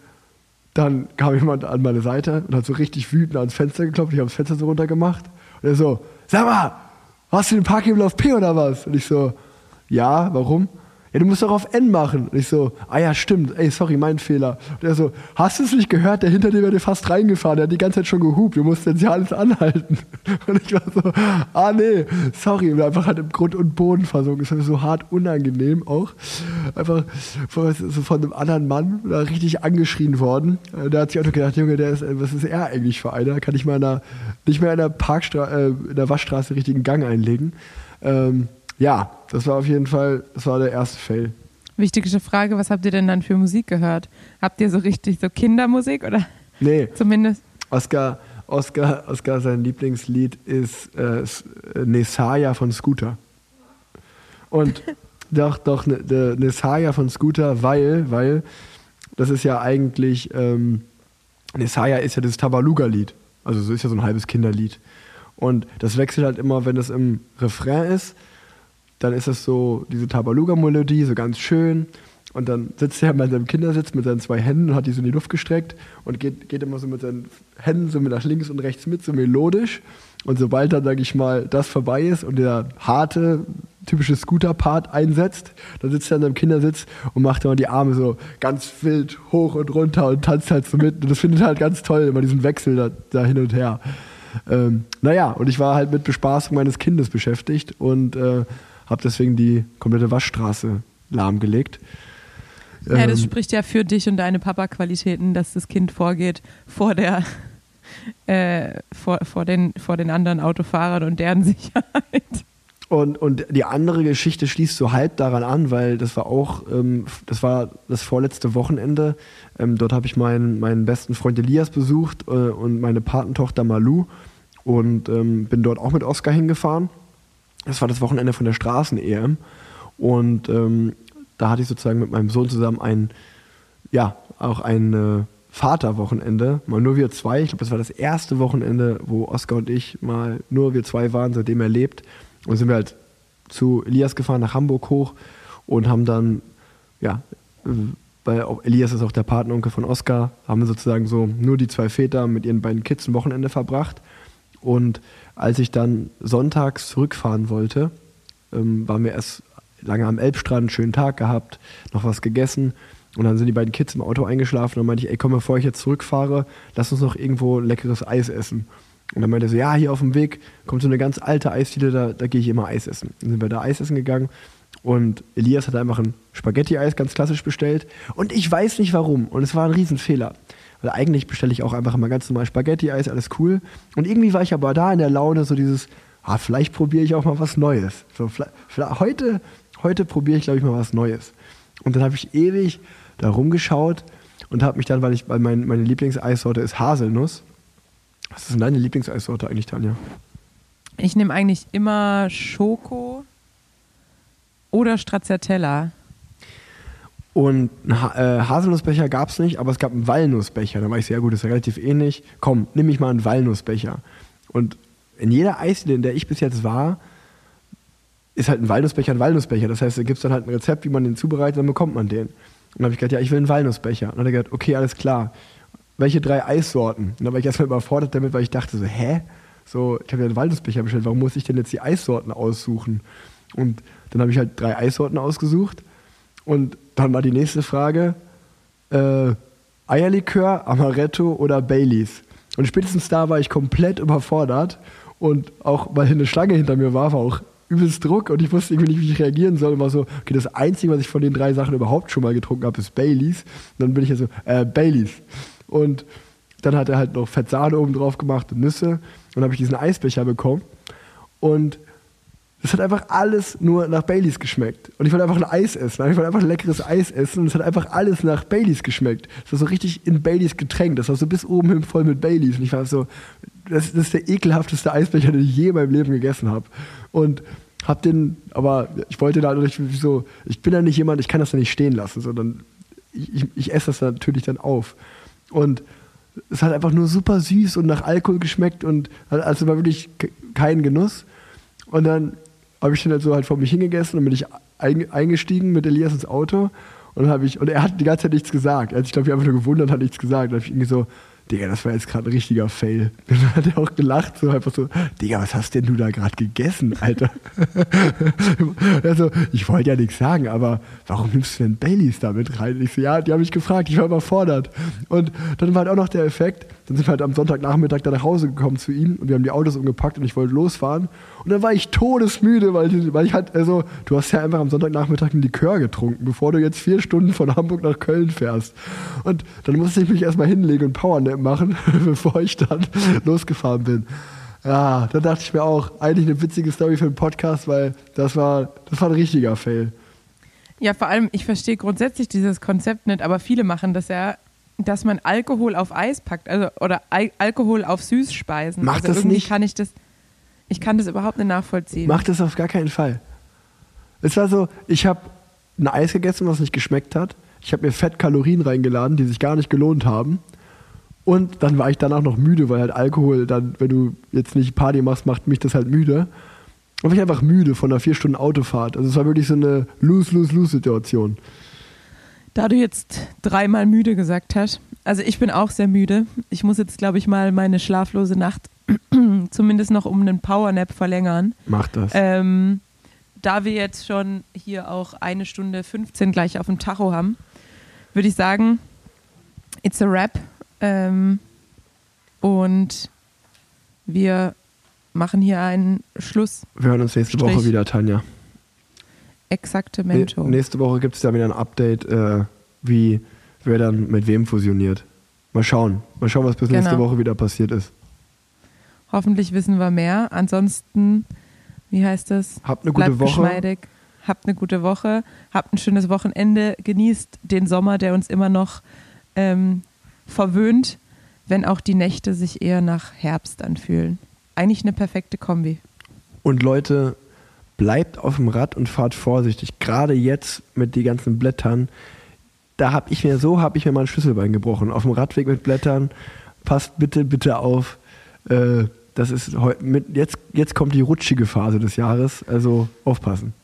dann kam jemand an meine Seite und hat so richtig wütend ans Fenster geklopft. Ich habe das Fenster so runtergemacht. Und er so, sag mal, hast du den Parkhebel auf P oder was? Und ich so, ja, warum? Ja, du musst doch auf N machen. Und ich so, ah ja, stimmt, ey, sorry, mein Fehler. Und er so, hast du es nicht gehört? Der hinter dir wäre fast reingefahren, der hat die ganze Zeit schon gehupt, du musst jetzt ja alles anhalten. [laughs] Und ich war so, ah nee, sorry, und einfach halt im Grund und Boden versunken. Das war so hart unangenehm auch. Einfach von, so von einem anderen Mann da richtig angeschrien worden. Äh, Da hat sich auch gedacht, Junge, der ist, äh, was ist er eigentlich für einer? Kann ich mal in der, nicht mehr in der Parkstraße, äh, in der Waschstraße richtigen Gang einlegen? Ähm, ja, das war auf jeden Fall, das war der erste Fail. Wichtigste Frage, was habt ihr denn dann für Musik gehört? Habt ihr so richtig so Kindermusik oder Nee, [laughs] zumindest? Oscar, Oscar, Oscar sein Lieblingslied ist äh, äh, Nesaya von Scooter. Und [laughs] doch, doch, ne, Nesaya von Scooter, weil, weil, das ist ja eigentlich, ähm, Nesaya ist ja das Tabaluga-Lied. Also so ist ja so ein halbes Kinderlied. Und das wechselt halt immer, wenn es im Refrain ist, dann ist es so diese Tabaluga-Melodie, so ganz schön. Und dann sitzt er mal in seinem Kindersitz mit seinen zwei Händen und hat die so in die Luft gestreckt und geht, geht immer so mit seinen Händen so nach links und rechts mit, so melodisch. Und sobald dann, sag ich mal, das vorbei ist und der harte typische Scooter-Part einsetzt. Dann sitzt er in seinem Kindersitz und macht immer die Arme so ganz wild hoch und runter und tanzt halt so mit. Und das findet halt ganz toll, immer diesen Wechsel da, da hin und her. Ähm, naja, und ich war halt mit Bespaßung meines Kindes beschäftigt und äh, habe deswegen die komplette Waschstraße lahmgelegt. Ja, das Ähm, spricht ja für dich und deine Papa-Qualitäten, dass das Kind vorgeht vor der [laughs] äh, vor, vor, den, vor den anderen Autofahrern und deren [laughs] Sicherheit. Und, und die andere Geschichte schließt so halb daran an, weil das war auch, ähm, das war das vorletzte Wochenende. Ähm, dort habe ich meinen, meinen besten Freund Elias besucht äh, und meine Patentochter Malu und ähm, bin dort auch mit Oscar hingefahren. Das war das Wochenende von der Straßen-EM und ähm, da hatte ich sozusagen mit meinem Sohn zusammen ein, ja, auch ein äh, Vaterwochenende, mal nur wir zwei. Ich glaube, das war das erste Wochenende, wo Oskar und ich mal nur wir zwei waren, seitdem er lebt. Und sind wir halt zu Elias gefahren, nach Hamburg hoch und haben dann, ja, äh, weil Elias ist auch der Patenonkel von Oskar, haben wir sozusagen so nur die zwei Väter mit ihren beiden Kids ein Wochenende verbracht. Und als ich dann sonntags zurückfahren wollte, ähm, waren wir erst lange am Elbstrand, einen schönen Tag gehabt, noch was gegessen. Und dann sind die beiden Kids im Auto eingeschlafen und meinte ich, ey, komm, bevor ich jetzt zurückfahre, lass uns noch irgendwo leckeres Eis essen. Und dann meinte so, ja, hier auf dem Weg kommt so eine ganz alte Eisdiele, da, da gehe ich immer Eis essen. Dann sind wir da Eis essen gegangen und Elias hat einfach ein Spaghetti-Eis ganz klassisch bestellt. Und ich weiß nicht warum. Und es war ein Riesenfehler. Weil eigentlich bestelle ich auch einfach immer ganz normal Spaghetti-Eis, alles cool. Und irgendwie war ich aber da in der Laune so dieses, ah, vielleicht probiere ich auch mal was Neues. So, heute, heute probiere ich, glaube ich, mal was Neues. Und dann habe ich ewig da rumgeschaut und habe mich dann, weil ich, weil mein, meine Lieblingseissorte ist Haselnuss. Was ist denn deine Lieblingseissorte eigentlich, Tanja? Ich nehme eigentlich immer Schoko oder Stracciatella. Und einen ha äh, Haselnussbecher gab es nicht, aber es gab einen Walnussbecher. Da war ich sehr gut, das ist ja relativ ähnlich. Komm, nimm ich mal einen Walnussbecher. Und in jeder Eisdiele, in der ich bis jetzt war, ist halt ein Walnussbecher ein Walnussbecher. Das heißt, da gibt es dann halt ein Rezept, wie man den zubereitet, dann bekommt man den. Und dann habe ich gesagt, ja, ich will einen Walnussbecher. Und dann hat er gesagt, okay, alles klar. Welche drei Eissorten? Und dann war ich erstmal überfordert damit, weil ich dachte so, hä? So, ich habe ja einen Walnussbecher bestellt, warum muss ich denn jetzt die Eissorten aussuchen? Und dann habe ich halt drei Eissorten ausgesucht. Und dann war die nächste Frage, äh, Eierlikör, Amaretto oder Baileys? Und spätestens da war ich komplett überfordert. Und auch, weil eine Schlange hinter mir war, war auch übelst Druck und ich wusste irgendwie nicht, wie ich reagieren soll. Und war so, okay, das Einzige, was ich von den drei Sachen überhaupt schon mal getrunken habe, ist Baileys. Und dann bin ich ja so, äh, Baileys. Und dann hat er halt noch Fett Sahne oben drauf gemacht und Nüsse. Und dann habe ich diesen Eisbecher bekommen. Und es hat einfach alles nur nach Baileys geschmeckt. Und ich wollte einfach ein Eis essen. Ich wollte einfach ein leckeres Eis essen. Und es hat einfach alles nach Baileys geschmeckt. Es war so richtig in Baileys getränkt. Das war so bis oben hin voll mit Baileys. Und ich war so, das, das ist der ekelhafteste Eisbecher, den ich je in meinem Leben gegessen habe. Und hab den, aber ich wollte da nicht so, ich bin da nicht jemand, ich kann das da nicht stehen lassen, sondern ich, ich, ich esse das natürlich dann auf. Und es hat einfach nur super süß und nach Alkohol geschmeckt und also war wirklich kein Genuss. Und dann habe ich den halt so halt vor mich hingegessen und bin ich eingestiegen mit Elias ins Auto und habe ich und er hat die ganze Zeit nichts gesagt. Er hat sich glaube ich einfach nur gewundert, hat nichts gesagt. Da habe ich irgendwie so Digga, das war jetzt gerade ein richtiger Fail. [laughs] Dann hat er auch gelacht, so einfach so, Digga, was hast denn du da gerade gegessen, Alter? [laughs] also, ich wollte ja nichts sagen, aber warum nimmst du denn Baileys da mit rein? Ich so, ja, die haben mich gefragt, ich war überfordert. Und dann war halt auch noch der Effekt, dann sind wir halt am Sonntagnachmittag da nach Hause gekommen zu ihm und wir haben die Autos umgepackt und ich wollte losfahren. Und dann war ich todesmüde, weil, weil ich halt, also, du hast ja einfach am Sonntagnachmittag einen Likör getrunken, bevor du jetzt vier Stunden von Hamburg nach Köln fährst. Und dann musste ich mich erstmal hinlegen und Powernap machen, [laughs] bevor ich dann [laughs] losgefahren bin. Ja, da dachte ich mir auch, eigentlich eine witzige Story für einen Podcast, weil das war, das war ein richtiger Fail. Ja, vor allem, ich verstehe grundsätzlich dieses Konzept nicht, aber viele machen das ja, dass man Alkohol auf Eis packt, also oder Al Alkohol auf Süßspeisen. Macht also das nicht. Kann ich, das, ich kann das überhaupt nicht nachvollziehen. Macht das auf gar keinen Fall. Es war so, ich habe ein Eis gegessen, was nicht geschmeckt hat. Ich habe mir Fettkalorien reingeladen, die sich gar nicht gelohnt haben. Und dann war ich danach noch müde, weil halt Alkohol, dann, wenn du jetzt nicht Party machst, macht mich das halt müde. Und war ich einfach müde von einer vier Stunden Autofahrt. Also es war wirklich so eine Lose-Lose-Lose-Situation. Da du jetzt dreimal müde gesagt hast, also ich bin auch sehr müde. Ich muss jetzt, glaube ich, mal meine schlaflose Nacht [clears throat] zumindest noch um einen Powernap verlängern. Mach das. Ähm, da wir jetzt schon hier auch eine Stunde 15 gleich auf dem Tacho haben, würde ich sagen, it's a wrap. Ähm, und wir machen hier einen Schluss. Wir hören uns nächste Strich. Woche wieder, Tanja. Exaktemento. Ne- Nächste Woche gibt es da wieder ein Update, äh, wie wer dann mit wem fusioniert. Mal schauen. Mal schauen, was bis nächste Genau. Woche wieder passiert ist. Hoffentlich wissen wir mehr. Ansonsten, wie heißt es? Habt eine gute Bleibt Woche. geschmeidig. Habt eine gute Woche. Habt ein schönes Wochenende. Genießt den Sommer, der uns immer noch ähm, verwöhnt, wenn auch die Nächte sich eher nach Herbst anfühlen. Eigentlich eine perfekte Kombi. Und Leute, bleibt auf dem Rad und fahrt vorsichtig. Gerade jetzt mit den ganzen Blättern. Da habe ich mir so, habe ich mir mein Schlüsselbein gebrochen. Auf dem Radweg mit Blättern. Passt bitte, bitte auf. Äh, das ist heu- mit, jetzt, jetzt kommt die rutschige Phase des Jahres. Also aufpassen.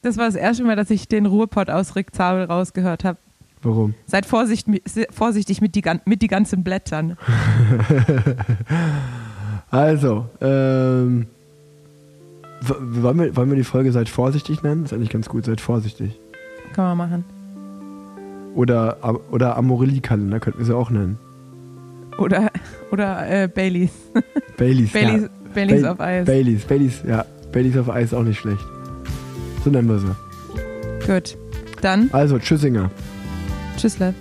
Das war das erste Mal, dass ich den Ruhrpott aus Rick Zabel rausgehört habe. Warum? Seid vorsicht, vorsichtig mit die, mit die ganzen Blättern. [laughs] Also, ähm, wollen, wir, wollen wir die Folge Seid vorsichtig nennen? Das ist eigentlich ganz gut, seid vorsichtig. Kann man machen. Oder, oder Amorelie-Kalender könnten wir sie auch nennen. Oder, oder äh, Baileys. Baileys. Baileys, ja. Baileys Ba- auf Eis. Baileys, Baileys, ja. Baileys auf Eis auch nicht schlecht. So nennen wir sie. Gut. Dann, Also, Tschüssinger. tschüssle.